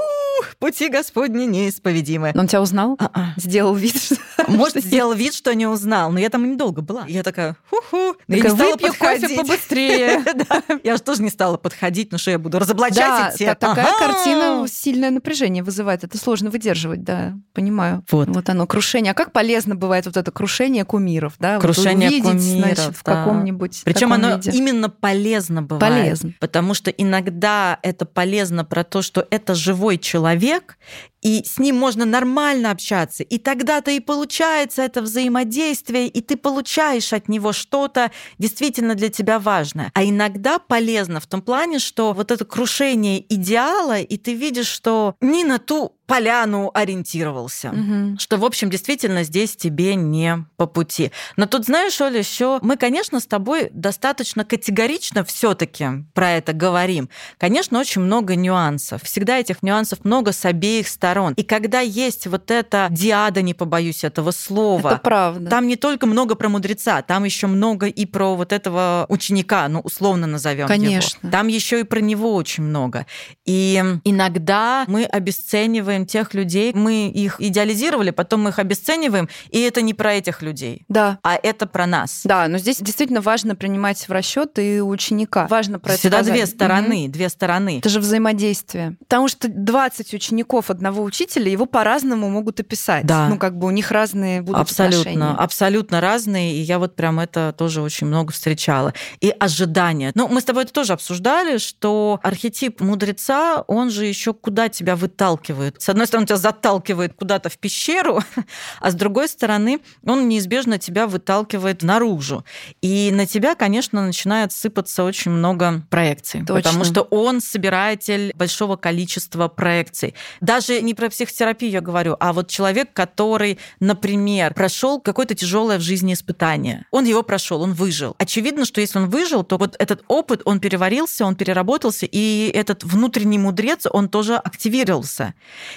пути Господни неисповедимы. Но он тебя узнал? А-а. Сделал вид, что... Может, сделал вид, что не узнал, но я там недолго была. Я такая, ху-ху. Я не стала подходить. кофе побыстрее. *laughs* Я же тоже не стала подходить, ну что я буду разоблачать Да, такая картина сильное напряжение вызывает. Это сложно выдерживать, да, понимаю. Вот. Вот оно, крушение. А как полезно бывает вот это крушение кумиров, да? Крушение кумиров, в каком-нибудь Причем оно именно полезно бывает. Полезно. Потому что иногда это полезно про то, что это живой человек, и с ним можно нормально общаться. И тогда-то и получается это взаимодействие, и ты получаешь от него что-то действительно для тебя важное. А иногда полезно в том плане, что вот это крушение идеала, и ты видишь, что не на ту поляну ориентировался. Угу. Что, в общем, действительно здесь тебе не по пути. Но тут, знаешь, Оля, еще мы, конечно, с тобой достаточно категорично все-таки про это говорим. Конечно, очень много нюансов. Всегда этих нюансов много с обеих сторон. И когда есть вот эта диада, не побоюсь этого слова, это правда. там не только много про мудреца, там еще много и про вот этого ученика, ну, условно назовем Конечно. его. Там еще и про него очень много. И иногда мы обесцениваем обесцениваем тех людей, мы их идеализировали, потом мы их обесцениваем, и это не про этих людей, да. а это про нас. Да, но здесь действительно важно принимать в расчет и ученика. Важно про Всегда это две стороны, угу. две стороны. Это же взаимодействие. Потому что 20 учеников одного учителя его по-разному могут описать. Да. Ну, как бы у них разные будут абсолютно, отношения. Абсолютно разные, и я вот прям это тоже очень много встречала. И ожидания. Ну, мы с тобой это тоже обсуждали, что архетип мудреца, он же еще куда тебя выталкивает. С одной стороны, тебя заталкивает куда-то в пещеру, *laughs* а с другой стороны, он неизбежно тебя выталкивает наружу. И на тебя, конечно, начинает сыпаться очень много проекций. Точно. Потому что он собиратель большого количества проекций. Даже не про психотерапию я говорю, а вот человек, который, например, прошел какое-то тяжелое в жизни испытание. Он его прошел, он выжил. Очевидно, что если он выжил, то вот этот опыт, он переварился, он переработался, и этот внутренний мудрец, он тоже активировался.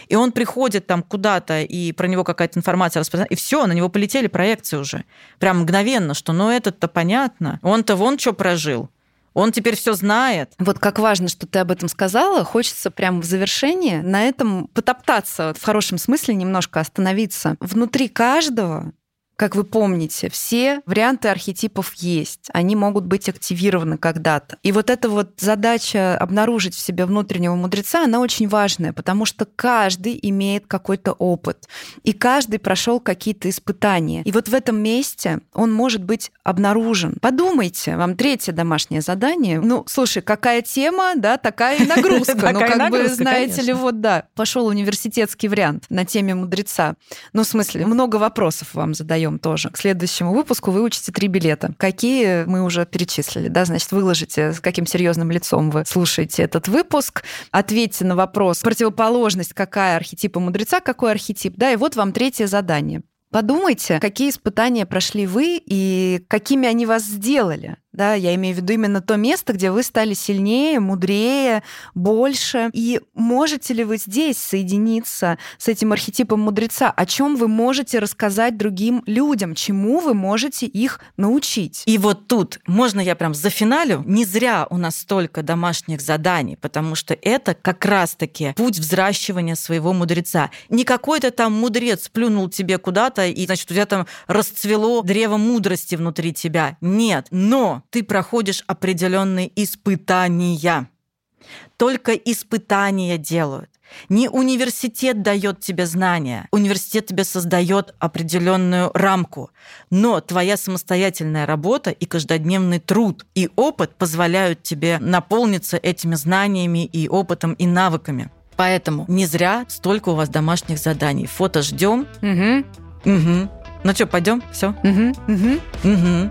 И он приходит там куда-то, и про него какая-то информация распространяется, и все, на него полетели проекции уже. Прям мгновенно, что ну этот-то понятно, он-то вон что прожил. Он теперь все знает. Вот как важно, что ты об этом сказала. Хочется прямо в завершение на этом потоптаться, в хорошем смысле немножко остановиться. Внутри каждого как вы помните, все варианты архетипов есть. Они могут быть активированы когда-то. И вот эта вот задача обнаружить в себе внутреннего мудреца, она очень важная, потому что каждый имеет какой-то опыт. И каждый прошел какие-то испытания. И вот в этом месте он может быть обнаружен. Подумайте, вам третье домашнее задание. Ну, слушай, какая тема, да, такая и *laughs* нагрузка. Ну, как бы, знаете ли, вот да, пошел университетский вариант на теме мудреца. Ну, в смысле, много вопросов вам задаю даем тоже. К следующему выпуску выучите три билета. Какие мы уже перечислили, да, значит, выложите, с каким серьезным лицом вы слушаете этот выпуск, ответьте на вопрос, противоположность какая архетипа мудреца, какой архетип, да, и вот вам третье задание. Подумайте, какие испытания прошли вы и какими они вас сделали. Да, я имею в виду именно то место, где вы стали сильнее, мудрее, больше. И можете ли вы здесь соединиться с этим архетипом мудреца? О чем вы можете рассказать другим людям? Чему вы можете их научить? И вот тут можно я прям за финалю. Не зря у нас столько домашних заданий, потому что это как раз-таки путь взращивания своего мудреца. Не какой-то там мудрец плюнул тебе куда-то, и, значит, у тебя там расцвело древо мудрости внутри тебя. Нет. Но ты проходишь определенные испытания. Только испытания делают. Не университет дает тебе знания, университет тебе создает определенную рамку, но твоя самостоятельная работа и каждодневный труд и опыт позволяют тебе наполниться этими знаниями и опытом и навыками. Поэтому не зря столько у вас домашних заданий. Фото ждем. Угу. Угу. Ну что, пойдем? Все? Угу. Угу. Угу.